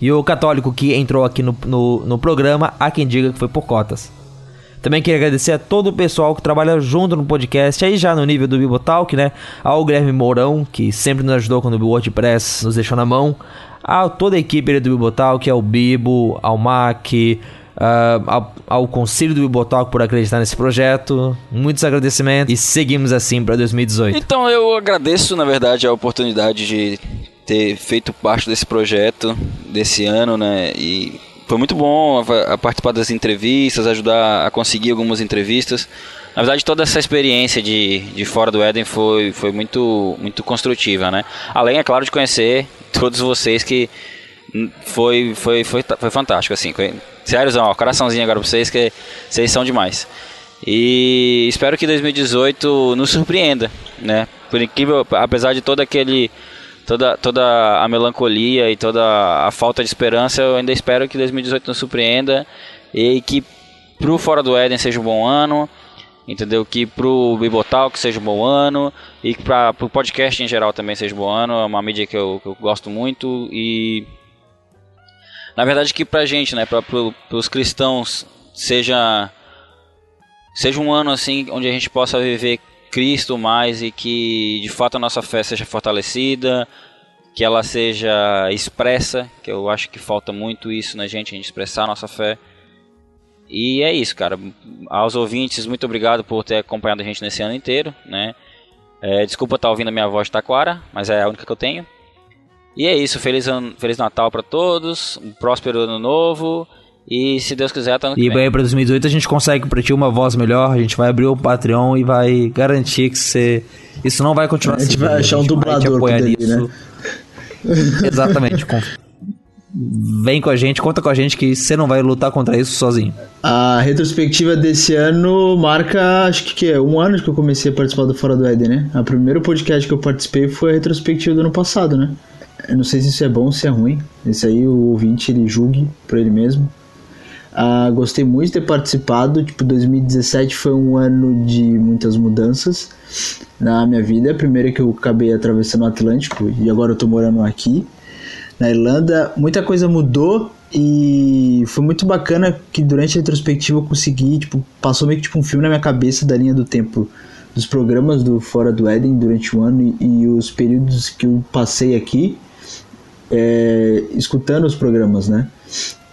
S1: e o católico que entrou aqui no, no, no programa, há quem diga que foi por cotas. Também queria agradecer a todo o pessoal que trabalha junto no podcast, aí já no nível do Bibotalk, né? Ao Guilherme Mourão, que sempre nos ajudou quando o WordPress nos deixou na mão. A toda a equipe do Bibotalk, ao Bibo, ao Mac, ah, ao, ao Conselho do Bibotalk por acreditar nesse projeto. Muitos agradecimentos e seguimos assim para 2018.
S6: Então eu agradeço, na verdade, a oportunidade de ter feito parte desse projeto desse ano, né? E foi muito bom a, participar das entrevistas, ajudar a conseguir algumas entrevistas. Na verdade, toda essa experiência de, de fora do Éden foi, foi muito, muito construtiva, né? Além, é claro, de conhecer todos vocês que foi, foi, foi, foi fantástico, assim. Sério, ó, coraçãozinho agora pra vocês, que vocês são demais. E espero que 2018 nos surpreenda, né? Por incrível, apesar de todo aquele toda, toda a melancolia e toda a falta de esperança, eu ainda espero que 2018 nos surpreenda e que pro Fora do Éden seja um bom ano, entendeu? Que pro Bibotalk seja um bom ano e que para pro podcast em geral também seja um bom ano, é uma mídia que eu, que eu gosto muito e na verdade que pra gente, né, para pro, pros cristãos seja seja um ano assim onde a gente possa viver Cristo mais e que de fato a nossa fé seja fortalecida, que ela seja expressa, que eu acho que falta muito isso na gente, a gente expressar a nossa fé. E é isso, cara. Aos ouvintes, muito obrigado por ter acompanhado a gente nesse ano inteiro, né? É, desculpa estar ouvindo a minha voz taquara, mas é a única que eu tenho. E é isso, feliz, ano, feliz Natal para todos, um próspero ano novo. E se Deus quiser, tá no
S1: E aí, pra 2018 a gente consegue pra ti uma voz melhor, a gente vai abrir o Patreon e vai garantir que você. Isso não vai continuar
S5: A gente
S1: assim,
S5: vai achar um
S1: vai te
S5: dublador
S1: apoiar
S5: Deli,
S1: nisso. Exatamente. com- Vem com a gente, conta com a gente que você não vai lutar contra isso sozinho.
S5: A retrospectiva desse ano marca, acho que, que é um ano que eu comecei a participar do Fora do Éden, né? O primeiro podcast que eu participei foi a retrospectiva do ano passado, né? Eu não sei se isso é bom ou se é ruim. Esse aí o ouvinte ele julgue por ele mesmo. Ah, gostei muito de ter participado. Tipo, 2017 foi um ano de muitas mudanças na minha vida. A primeira que eu acabei atravessando o Atlântico e agora eu tô morando aqui na Irlanda. Muita coisa mudou e foi muito bacana que durante a retrospectiva eu consegui, tipo, passou meio que tipo um filme na minha cabeça da linha do tempo dos programas do Fora do Éden durante o ano e, e os períodos que eu passei aqui é, escutando os programas, né?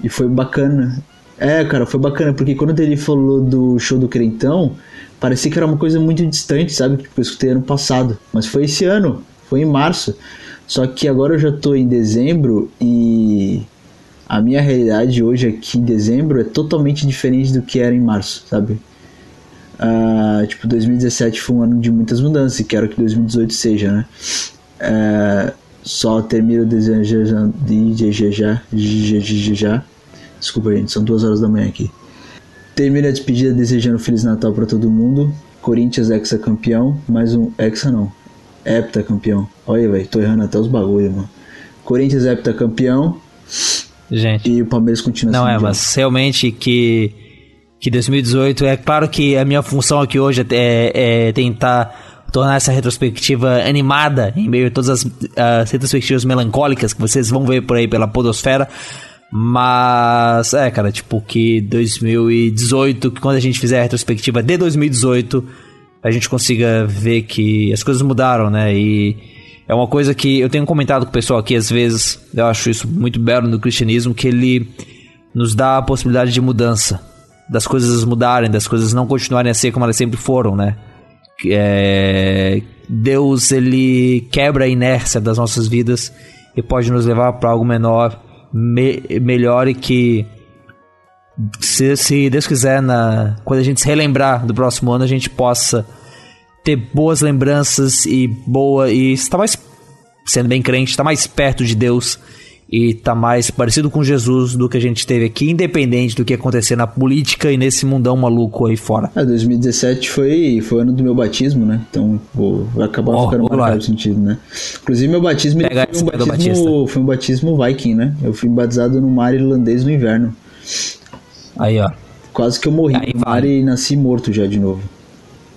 S5: E foi bacana. É, cara, foi bacana, porque quando ele falou do show do Crentão, parecia que era uma coisa muito distante, sabe? Tipo, eu escutei ano passado. Mas foi esse ano, foi em março. Só que agora eu já tô em dezembro e a minha realidade hoje aqui em dezembro é totalmente diferente do que era em março, sabe? Ah, tipo, 2017 foi um ano de muitas mudanças e quero que 2018 seja, né? É, só termino desejando de já, já. Desculpa, gente, são duas horas da manhã aqui. Termino a despedida desejando Feliz Natal para todo mundo. Corinthians exa campeão, mais um exa não, hepta campeão. Olha, velho, tô errando até os bagulho, mano. Corinthians hepta campeão.
S1: Gente.
S5: E o Palmeiras continua
S1: Não
S5: sendo
S1: é, mas realmente que que 2018 é claro que a minha função aqui hoje é, é tentar tornar essa retrospectiva animada em meio a todas as, as retrospectivas melancólicas que vocês vão ver por aí pela podosfera. Mas é, cara, tipo que 2018, que quando a gente fizer a retrospectiva de 2018, a gente consiga ver que as coisas mudaram, né? E é uma coisa que eu tenho comentado com o pessoal aqui às vezes, eu acho isso muito belo no cristianismo, que ele nos dá a possibilidade de mudança, das coisas mudarem, das coisas não continuarem a ser como elas sempre foram, né? É, Deus ele quebra a inércia das nossas vidas e pode nos levar para algo menor, me- melhor e que se, se Deus quiser, na, quando a gente se relembrar do próximo ano, a gente possa ter boas lembranças e boa e estar mais sendo bem crente, estar mais perto de Deus e estar mais parecido com Jesus do que a gente teve aqui, independente do que acontecer na política e nesse mundão maluco aí fora.
S5: Ah, 2017 foi, foi o ano do meu batismo, né? Então, pô, vai acabar
S1: Ó,
S5: ficando
S1: ô,
S5: marcado sentido, né? Inclusive, meu batismo
S1: Pega
S5: foi, um batismo, foi um batismo viking, né? Eu fui batizado no mar irlandês no inverno.
S1: Aí, ó.
S5: Quase que eu morri no mar e nasci morto já de novo.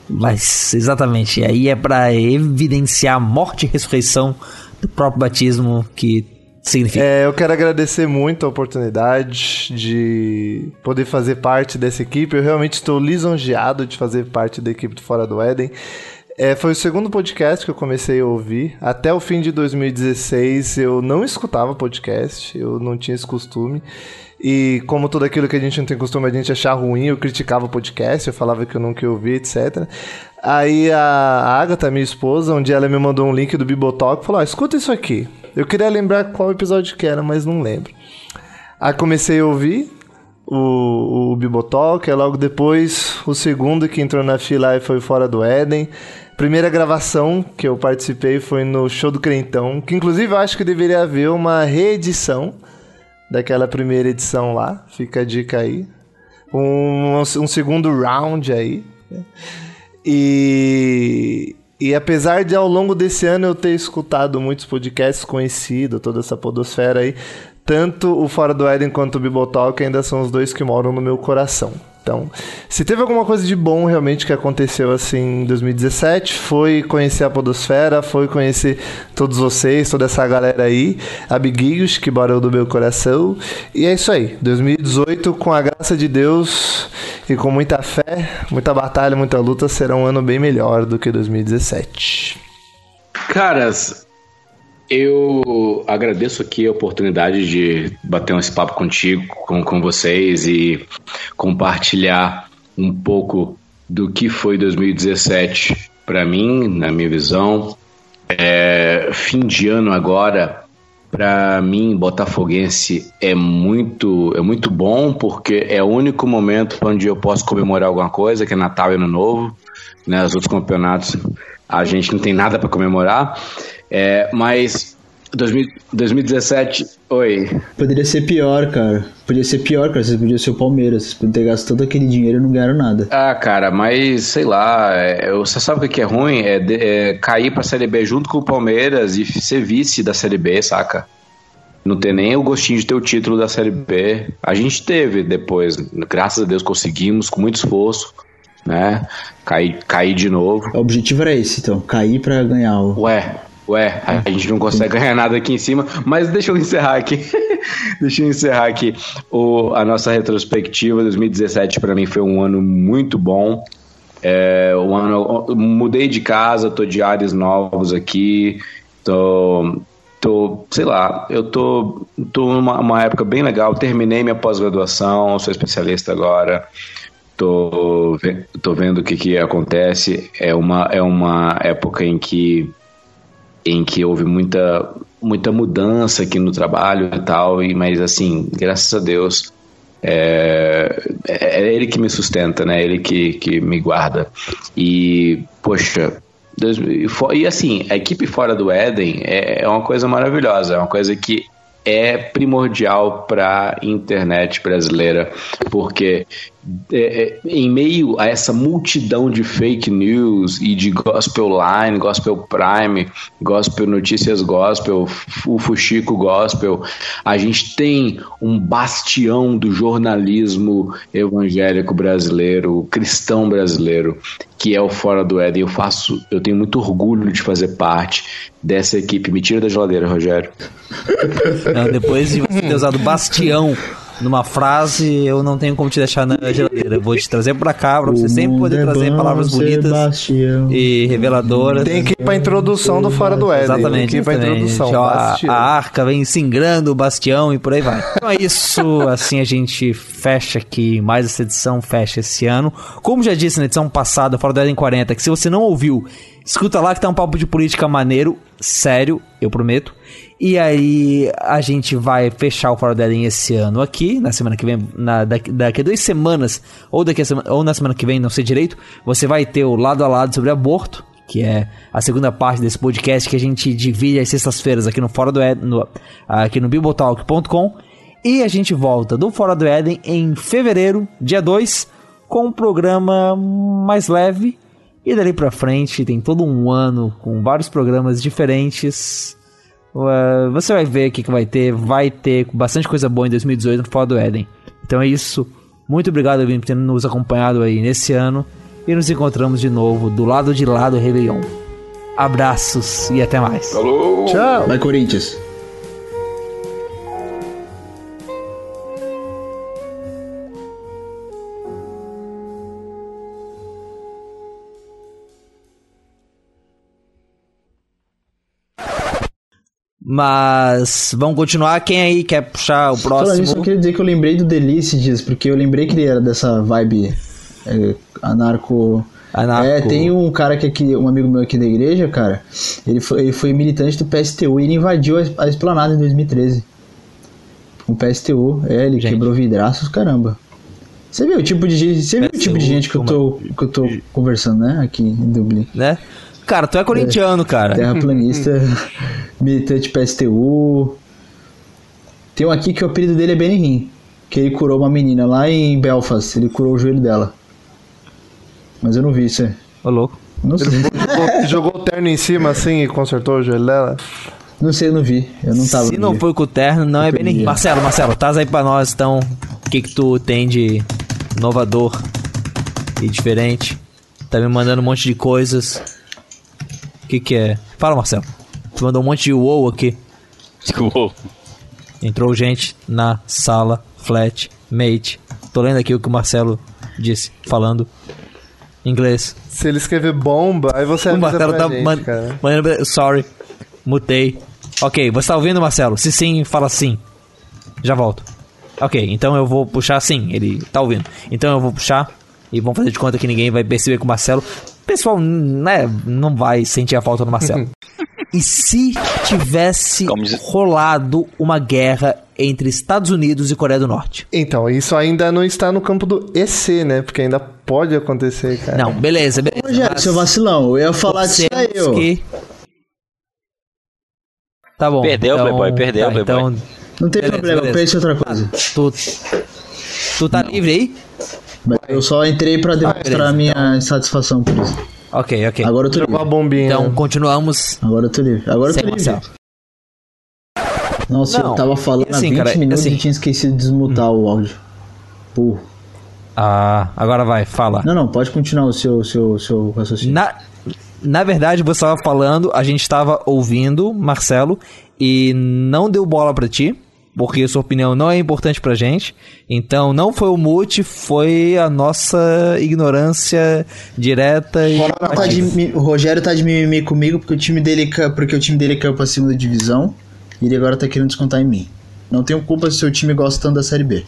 S1: Mas, exatamente, aí é pra evidenciar a morte e ressurreição do próprio batismo que significa.
S10: É, eu quero agradecer muito a oportunidade de poder fazer parte dessa equipe. Eu realmente estou lisonjeado de fazer parte da equipe do Fora do Éden. É, foi o segundo podcast que eu comecei a ouvir. Até o fim de 2016 eu não escutava podcast, eu não tinha esse costume. E como tudo aquilo que a gente não tem costume a gente achar ruim, eu criticava o podcast, eu falava que eu queria ouvir, etc. Aí a Agatha, minha esposa, um dia ela me mandou um link do Bibotalk e falou: ó, escuta isso aqui. Eu queria lembrar qual episódio que era, mas não lembro. Aí comecei a ouvir o, o Bibotalk, aí logo depois o segundo que entrou na fila foi Fora do Éden. Primeira gravação que eu participei foi no Show do Crentão, que inclusive eu acho que deveria haver uma reedição daquela primeira edição lá, fica a dica aí. Um, um segundo round aí. né? E, e apesar de ao longo desse ano eu ter escutado muitos podcasts conhecidos, toda essa podosfera aí, tanto o Fora do Éden quanto o Bibotalk ainda são os dois que moram no meu coração. Então, se teve alguma coisa de bom realmente que aconteceu assim em 2017, foi conhecer a Podosfera, foi conhecer todos vocês, toda essa galera aí, amiguinhos que moram no meu coração. E é isso aí. 2018, com a graça de Deus e com muita fé, muita batalha, muita luta, será um ano bem melhor do que 2017.
S9: Caras, eu agradeço aqui a oportunidade de bater esse papo contigo, com, com vocês e compartilhar um pouco do que foi 2017 para mim, na minha visão. É, fim de ano agora, para mim, botafoguense, é muito, é muito bom porque é o único momento onde eu posso comemorar alguma coisa, que é Natal e Ano Novo. Né? Os outros campeonatos a gente não tem nada para comemorar. É, mas 2000 2017, oi.
S5: Poderia ser pior, cara. Podia ser pior, cara. Vocês podiam ser o Palmeiras. Vocês podiam ter gasto todo aquele dinheiro e não ganharam nada.
S9: Ah, cara, mas sei lá, é, você sabe o que é ruim? É, de- é cair pra Série B junto com o Palmeiras e ser vice da Série B, saca? não ter nem o gostinho de ter o título da Série B. A gente teve depois, graças a Deus conseguimos, com muito esforço, né? Cair, cair de novo.
S5: O objetivo era esse, então, cair pra ganhar o.
S9: Ué, ué, a gente não consegue ganhar nada aqui em cima, mas deixa eu encerrar aqui. deixa eu encerrar aqui o, a nossa retrospectiva. 2017 para mim foi um ano muito bom. É, um ano, mudei de casa, tô de ares novos aqui, tô, tô, sei lá, eu tô, tô numa uma época bem legal. Terminei minha pós-graduação, sou especialista agora. Tô, ve- tô vendo o que, que acontece. É uma, é uma época em que em que houve muita muita mudança aqui no trabalho e tal, e, mas assim, graças a Deus, é, é é ele que me sustenta, né? Ele que, que me guarda. E, poxa, e fo- e assim, a equipe fora do Éden é, é uma coisa maravilhosa, é uma coisa que é primordial para a internet brasileira, porque é, é, em meio a essa multidão de fake news e de gospel line, gospel prime, gospel notícias gospel, o fuxico gospel, a gente tem um bastião do jornalismo evangélico brasileiro, cristão brasileiro, que é o Fora do Éden. Eu faço, eu tenho muito orgulho de fazer parte dessa equipe. Me tira da geladeira, Rogério.
S1: Não, depois de você ter usado bastião numa frase, eu não tenho como te deixar na geladeira. Eu vou te trazer pra cá pra você sempre poder
S5: é
S1: trazer
S5: bom,
S1: palavras bonitas
S5: Sebastião.
S1: e reveladoras.
S10: Tem que ir pra introdução do Fora do Éden.
S1: Exatamente.
S10: Tem que ir pra introdução.
S1: A,
S10: Bastião.
S1: a arca vem singrando o bastião e por aí vai. Então é isso, assim a gente fecha aqui mais essa edição, fecha esse ano. Como já disse na edição passada, Fora do Éden 40, que se você não ouviu, escuta lá que tá um papo de política maneiro, sério, eu prometo. E aí a gente vai fechar o Fora do Éden esse ano aqui, na semana que vem, na, daqui, daqui a duas semanas, ou, daqui semana, ou na semana que vem, não sei direito, você vai ter o lado a lado sobre aborto, que é a segunda parte desse podcast que a gente divide às sextas-feiras aqui no Fora do Éden, no, aqui no bibotalk.com. E a gente volta do Fora do Éden em fevereiro, dia 2, com um programa mais leve. E dali pra frente tem todo um ano com vários programas diferentes. Uh, você vai ver o que, que vai ter. Vai ter bastante coisa boa em 2018 no Fora do Éden. Então é isso. Muito obrigado, Vini, por ter nos acompanhado aí nesse ano. E nos encontramos de novo do lado de lá do Réveillon. Abraços e até mais.
S9: Falou!
S10: Tchau!
S5: Vai, Corinthians.
S1: Mas vamos continuar. Quem aí quer puxar o
S5: Falando
S1: próximo?
S5: nisso, eu queria dizer que eu lembrei do Delice dias, porque eu lembrei que ele era dessa vibe é, anarco.
S1: Anarco.
S5: É, tem um cara que aqui, um amigo meu aqui da igreja, cara, ele foi, ele foi militante do PSTU e ele invadiu a, a esplanada em 2013. Com o PSTU, é, ele quebrou vidraços, caramba. Você viu o tipo de gente, você viu o tipo de gente que eu tô, que eu tô conversando, né, aqui em Dublin.
S1: Né? Cara, tu é corintiano, cara.
S5: Terraplanista, militante PSTU. Tem um aqui que o apelido dele é Benihim, que ele curou uma menina lá em Belfast, ele curou o joelho dela. Mas eu não vi isso. é.
S1: Ô, louco.
S5: Não sei.
S10: Jogou, jogou o terno em cima assim e consertou o joelho dela.
S5: Não sei, eu não vi. Eu não tava.
S1: Se não
S5: dia.
S1: foi com o terno, não é
S5: perdi.
S1: bem. Marcelo, Marcelo, traz aí pra nós então. O que que tu tem de inovador e diferente? Tá me mandando um monte de coisas. O que que é? Fala, Marcelo. Tu mandou um monte de wow aqui.
S6: Uou.
S1: Entrou gente na sala, flat, mate. Tô lendo aqui o que o Marcelo disse, falando inglês.
S10: Se ele escrever bomba, aí você
S1: O Marcelo
S10: pra
S1: tá
S10: gente,
S1: man-
S10: cara.
S1: mandando. Sorry, mutei. Ok, você tá ouvindo, Marcelo? Se sim, fala sim. Já volto. Ok, então eu vou puxar sim, ele tá ouvindo. Então eu vou puxar e vamos fazer de conta que ninguém vai perceber que o Marcelo. Pessoal, né, não vai sentir a falta do Marcelo. e se tivesse rolado uma guerra entre Estados Unidos e Coreia do Norte?
S10: Então, isso ainda não está no campo do EC, né? Porque ainda pode acontecer, cara.
S1: Não, beleza, beleza.
S5: Rogério, seu vacilão, eu ia falar disso aí, eu.
S1: que- Tá bom.
S6: Perdeu,
S1: então,
S6: Playboy, perdeu,
S1: tá,
S6: Playboy.
S1: Então,
S5: Não tem
S1: Beleza,
S5: problema,
S1: beleza.
S5: pense em outra coisa.
S1: tu, tu tá livre aí?
S5: Mas eu só entrei pra demonstrar
S1: beleza,
S5: a minha insatisfação por isso.
S1: Ok, ok.
S5: Agora eu tô livre.
S10: bombinha.
S1: Então continuamos.
S5: Agora eu tô livre. Agora eu tô livre.
S1: Marcelo.
S5: Nossa,
S1: Não,
S5: eu tava falando
S1: assim,
S5: há 20
S1: cara,
S5: minutos
S1: assim-
S5: e tinha esquecido de desmutar o áudio. Porra.
S1: Ah, agora vai, fala.
S5: Não, não, pode continuar o seu, seu, seu raciocínio.
S1: Na, na verdade, você estava falando, a gente estava ouvindo, Marcelo, e não deu bola pra ti, porque sua opinião não é importante pra gente. Então, não foi o mute, foi a nossa ignorância direta e.
S5: Tá de o Rogério tá de mimimi comigo porque o time dele, porque o time dele caiu pra segunda divisão e ele agora tá querendo descontar em mim. Não tenho culpa se seu time gosta tanto da Série B.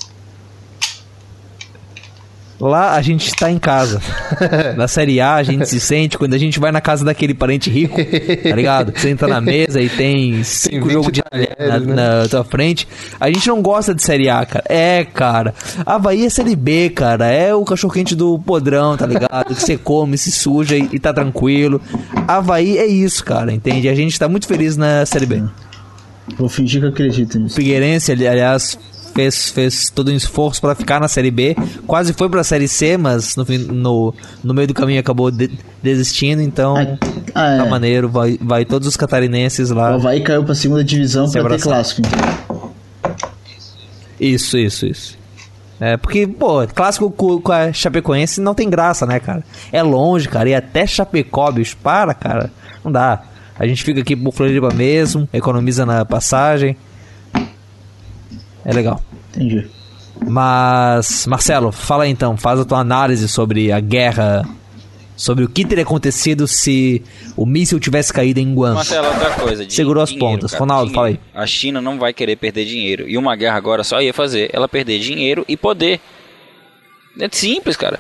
S1: Lá a gente está em casa. Na Série A a gente se sente quando a gente vai na casa daquele parente rico, tá ligado? Você entra na mesa e tem cinco
S10: 20
S1: jogos de na, na tua frente. A gente não gosta de Série A, cara. É, cara. Havaí é Série B, cara. É o cachorro-quente do podrão, tá ligado? Que você come, se suja e, e tá tranquilo. Havaí é isso, cara, entende? A gente tá muito feliz na Série B.
S5: Vou fingir que eu acredito
S1: O
S5: nisso.
S1: Figueirense, ali- aliás, fez, fez todo um esforço pra ficar na Série B. Quase foi pra Série C, mas no, no, no meio do caminho acabou de- desistindo. Então,
S5: Ah,
S1: tá
S5: é.
S1: maneiro. Vai, vai todos os catarinenses
S5: O
S1: lá.
S5: Havaí caiu pra segunda divisão pra ter clássico. então.
S1: Isso, isso, isso. É, porque, pô, clássico com, a Chapecoense não tem graça, né, cara? É longe, cara. E até Chapecó, bicho, para, cara. Não dá. A gente fica aqui por Floripa mesmo, economiza na passagem. É legal.
S5: Entendi.
S1: Mas, Marcelo, fala aí então, faz a tua análise sobre a guerra, sobre o que teria acontecido se o míssil tivesse caído em Guam.
S6: Marcelo, outra coisa.
S1: Segurou as
S6: dinheiro,
S1: pontas.
S6: cara,
S1: Ronaldo, fala aí.
S6: dinheiro. A China não vai querer perder dinheiro. E uma guerra agora só ia fazer ela perder dinheiro e poder. É simples, cara.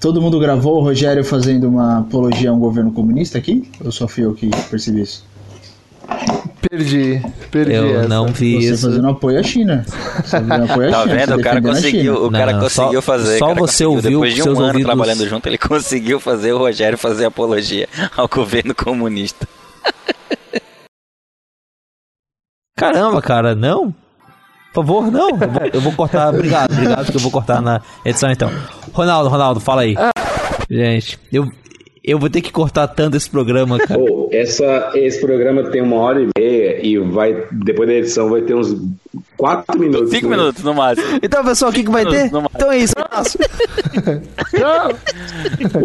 S5: Todo mundo gravou o Rogério fazendo uma apologia a um governo comunista aqui? Ou só fui eu que percebi isso?
S10: Perdi, perdi
S1: Eu
S10: essa.
S1: não vi
S5: Você
S1: isso.
S5: fazendo apoio à China. Você fazendo apoio à
S6: Tá
S5: China,
S6: vendo? O cara conseguiu, o cara
S1: Não,
S6: conseguiu
S1: só-
S6: fazer.
S1: só
S6: cara
S1: você
S6: conseguiu.
S1: ouviu
S6: Depois de um ano
S1: ouvidos-
S6: trabalhando junto, ele conseguiu fazer o Rogério fazer apologia ao governo comunista.
S1: Caramba, cara, não? Por favor, não. Eu vou, eu vou cortar. Obrigado, obrigado, que eu vou cortar na edição então. Ronaldo, Ronaldo, fala aí. Gente, eu, eu vou ter que cortar tanto esse programa, cara.
S9: Pô, essa, esse programa tem uma hora e meia e vai, depois da edição vai ter uns quatro minutos.
S6: Cinco
S9: né?
S6: minutos no máximo.
S1: Então, pessoal, o que, que vai ter? Então é isso, abraço.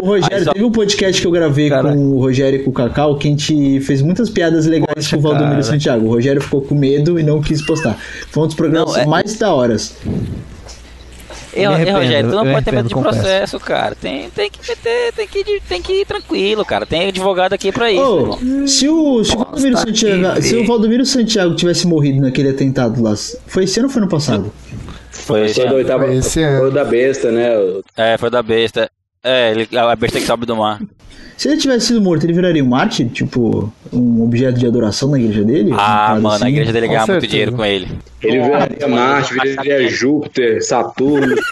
S5: O Rogério, teve um podcast que eu gravei com o Rogério e com o Cacau que a gente fez muitas piadas legais com o Valdomiro
S1: cara.
S5: Santiago. O Rogério ficou com medo e não quis postar. Foi um dos programas
S1: Não, é-
S5: mais da horas.
S6: E,
S1: Eu me arrependo,
S6: Rogério, tu não pode ter medo de
S1: confesso.
S6: processo, cara. Tem, tem que meter, tem que, tem que ir tranquilo, cara. Tem advogado aqui pra isso.
S5: Se o, se, o Valdomiro
S1: Posta
S5: Santiago, se o Valdomiro Santiago tivesse morrido naquele atentado lá, foi esse ano ou foi no passado?
S6: Foi esse
S9: Foi do
S6: ano.
S9: oitavo,
S10: Foi esse
S9: foi
S10: ano.
S9: o da besta, né?
S6: É, foi da besta. É, ele, a besta que sobe do mar.
S5: Se ele tivesse sido morto, ele viraria um mártir? Tipo, um objeto de adoração na igreja dele?
S6: Ah, mano, a
S5: assim?
S6: igreja dele ganhava muito dinheiro com ele.
S9: Ele viraria Marte, viraria Júpiter, Saturno.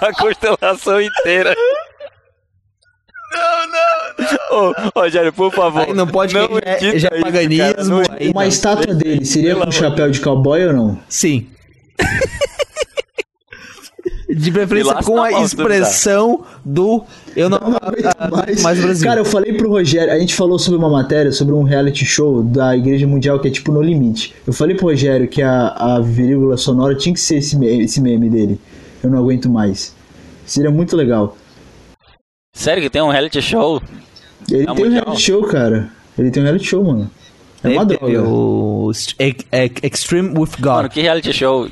S6: A constelação inteira. Não, não. Ô, Rogério, por favor.
S1: Aí não pode
S6: não
S1: é- já é
S6: isso,
S1: paganismo,
S6: cara, não
S5: Uma
S1: não.
S5: estátua dele seria com chapéu de cowboy ou não?
S1: Sim. De preferência com
S6: a
S1: expressão do. Eu não, ah,
S5: Mas,
S1: mais Brasil.
S5: Cara, eu falei pro Rogério, a gente falou sobre uma matéria, sobre um reality show da Igreja Mundial que é tipo No Limite. Eu falei pro Rogério que a, a vírgula sonora tinha que ser esse meme, esse meme dele. Eu não aguento mais. Seria muito legal.
S6: Sério que tem um reality show?
S5: Ele
S6: É
S5: tem um reality show, cara. Ele tem um reality show, mano. É uma droga.
S1: o Ex- Ex- Extreme with God.
S6: Mano, que reality show?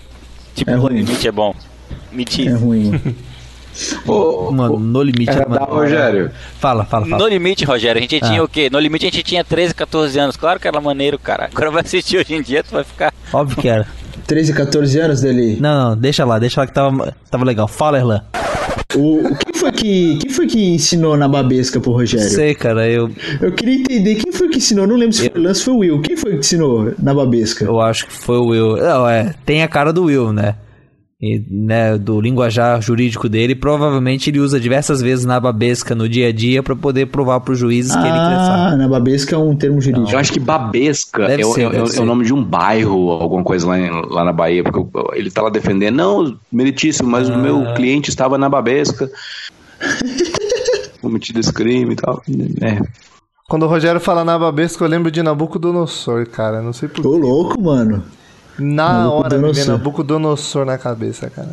S6: Tipo,
S5: É
S6: no
S5: ruim.
S6: limite é bom. Me diz.
S5: É ruim.
S1: Mano, no limite
S9: Era
S1: uma
S9: da. Rogério.
S1: Fala, fala, fala.
S6: No limite, Rogério, a gente tinha
S1: Ah.
S6: o quê? No limite a gente tinha 13, 14 anos. Claro que era maneiro, cara. Agora vai assistir hoje em dia, tu vai ficar.
S1: Óbvio que era.
S5: 13, 14 anos dele.
S1: Não, não, deixa lá, deixa lá que tava, tava legal. Fala, Erlan.
S5: O, quem, foi que, quem foi que ensinou na babesca pro Rogério?
S1: Sei, cara, eu,
S5: Eu queria entender quem foi que ensinou. Não lembro se foi o Lance ou foi o Will. Quem foi que ensinou na babesca?
S1: eu acho que foi o Will. Não, é, tem a cara do Will, né? E, né, do linguajar jurídico dele, provavelmente ele usa diversas vezes na babesca no dia a dia pra poder provar pros juízes que ele quer
S5: Ah, na babesca é um termo jurídico.
S9: Eu acho que Babesca é, o-
S1: ser,
S9: é o- é
S1: ser.
S9: o nome de um bairro, alguma coisa lá, em- lá na Bahia, porque eu- ele tá lá defendendo, não, meritíssimo, mas o
S1: Ah.
S9: meu cliente estava na Babesca. cometido esse crime e tal. É.
S10: Quando o Rogério fala Nababesco, eu lembro de Nabucodonosor, cara. Não sei porquê.
S5: Ô, louco, mano.
S10: Na hora me vem
S5: Nabucodonosor.
S10: Na cabeça, cara.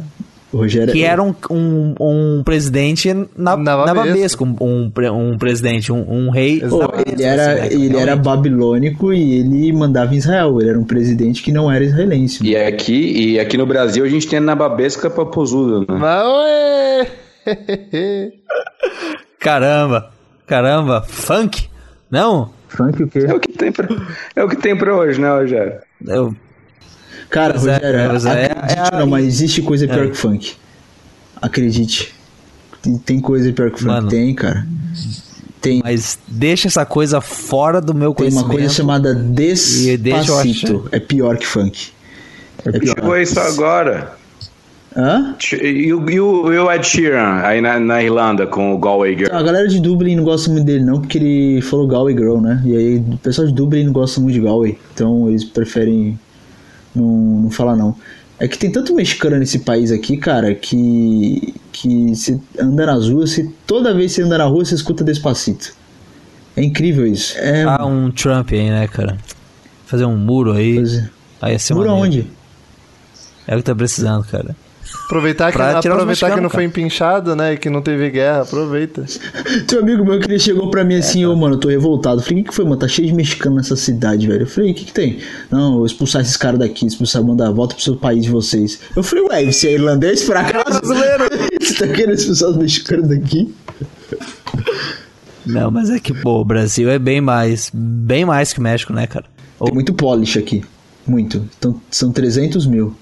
S5: Rogério.
S1: Que era um, um, um presidente na,
S10: Nababesco.
S1: um, um, um presidente, um, um rei. Nababesco,
S5: ele era,
S1: assim, né,
S5: ele era babilônico e ele mandava em Israel. Ele era um presidente que não era israelense.
S9: E aqui, e aqui no Brasil a gente tem a Nababesca Papozuda, né?
S1: Caramba, caramba, funk? Não?
S5: Funk o quê?
S9: É o que tem pra, é o que tem pra hoje, né, Rogério?
S1: Eu,
S5: Cara,
S1: Pois é,
S5: Rogério,
S1: é,
S5: acredite
S1: é a-
S5: não, mas existe coisa pior
S1: É.
S5: que funk. Acredite. Tem, tem coisa pior que funk.
S1: Mano.
S5: Tem, cara. Tem.
S1: mas deixa essa coisa fora do meu
S5: Tem uma
S1: conhecimento.
S5: coisa chamada Despacito. É pior que funk. É pior.
S9: Chegou isso agora.
S5: Hã?
S9: E o Ed Sheeran aí na, na Irlanda com o Galway Girl.
S5: A galera de Dublin não gosta muito dele não, porque ele falou Galway Girl, né? E aí o pessoal de Dublin não gosta muito de Galway. Então eles preferem não, não falar não. É que tem tanto mexicano nesse país aqui, cara, que que você anda nas ruas, você, toda vez que você anda na rua, você escuta Despacito. É incrível isso. É,
S1: Ah, um Trump aí, né, cara? Fazer um muro aí. Aí ia ser
S5: Muro
S1: maneiro.
S5: aonde?
S1: É o que tá precisando, cara.
S10: Aproveitar que,
S1: Pra
S10: aproveitar que não foi empinchado, né? E que não teve guerra, aproveita.
S5: Tem um amigo meu que ele chegou pra mim assim, ô mano, eu tô revoltado. Eu falei, o que, que foi, mano? Tá cheio de mexicano nessa cidade, velho. Eu falei, o que, que tem? Não, eu vou expulsar esses caras daqui, expulsar, mandar volta pro seu país de vocês. Eu falei, ué, você é irlandês por acaso? Brasileiro! você tá querendo expulsar os mexicanos daqui?
S1: Não, mas é que, pô, o Brasil é bem mais, bem mais que o México, né, cara?
S5: Tem muito polish aqui. Muito. Então, são 300 mil.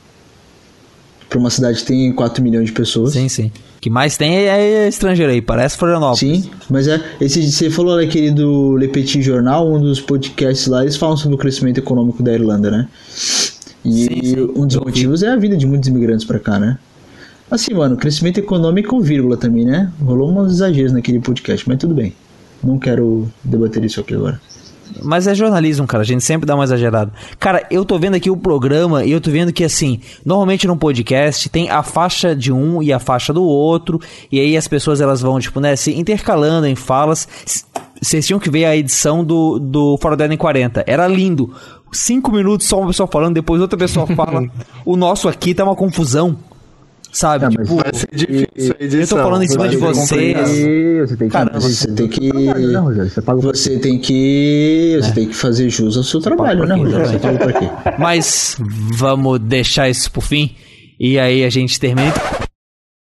S5: Pra uma cidade que tem 4 milhões de pessoas.
S1: Sim, sim. O que mais tem é, é estrangeiro aí, parece Florianópolis.
S5: Sim, mas é. Esse, você falou daquele do Le Petit Jornal, um dos podcasts lá, eles falam sobre o crescimento econômico da Irlanda, né? E um dos motivos é a vida de muitos imigrantes pra cá, né? Assim, mano, crescimento econômico, vírgula também, né? Rolou uns exageros naquele podcast, mas tudo bem. Não quero debater isso aqui agora.
S1: Mas é jornalismo, cara. A gente sempre dá uma exagerada. Cara, eu tô vendo aqui o programa e eu tô vendo que, assim, normalmente num podcast tem a faixa de um e a faixa do outro. E aí as pessoas elas vão, tipo, né, se intercalando em falas. Vocês tinham que ver a edição do, do Fora da em 40. Era lindo. Cinco minutos só uma pessoa falando, depois outra pessoa fala. o nosso aqui tá uma confusão. Sabe? tipo,
S10: vai ser difícil a
S1: eu
S10: edição,
S1: tô falando em cima de
S10: complicado.
S5: Você tem que,
S1: Caramba,
S5: você tem que, você tem que, você tem que fazer jus ao seu trabalho, né, Rogério? Você paga pra quê?
S1: Mas vamos deixar isso pro fim. E aí a gente termina.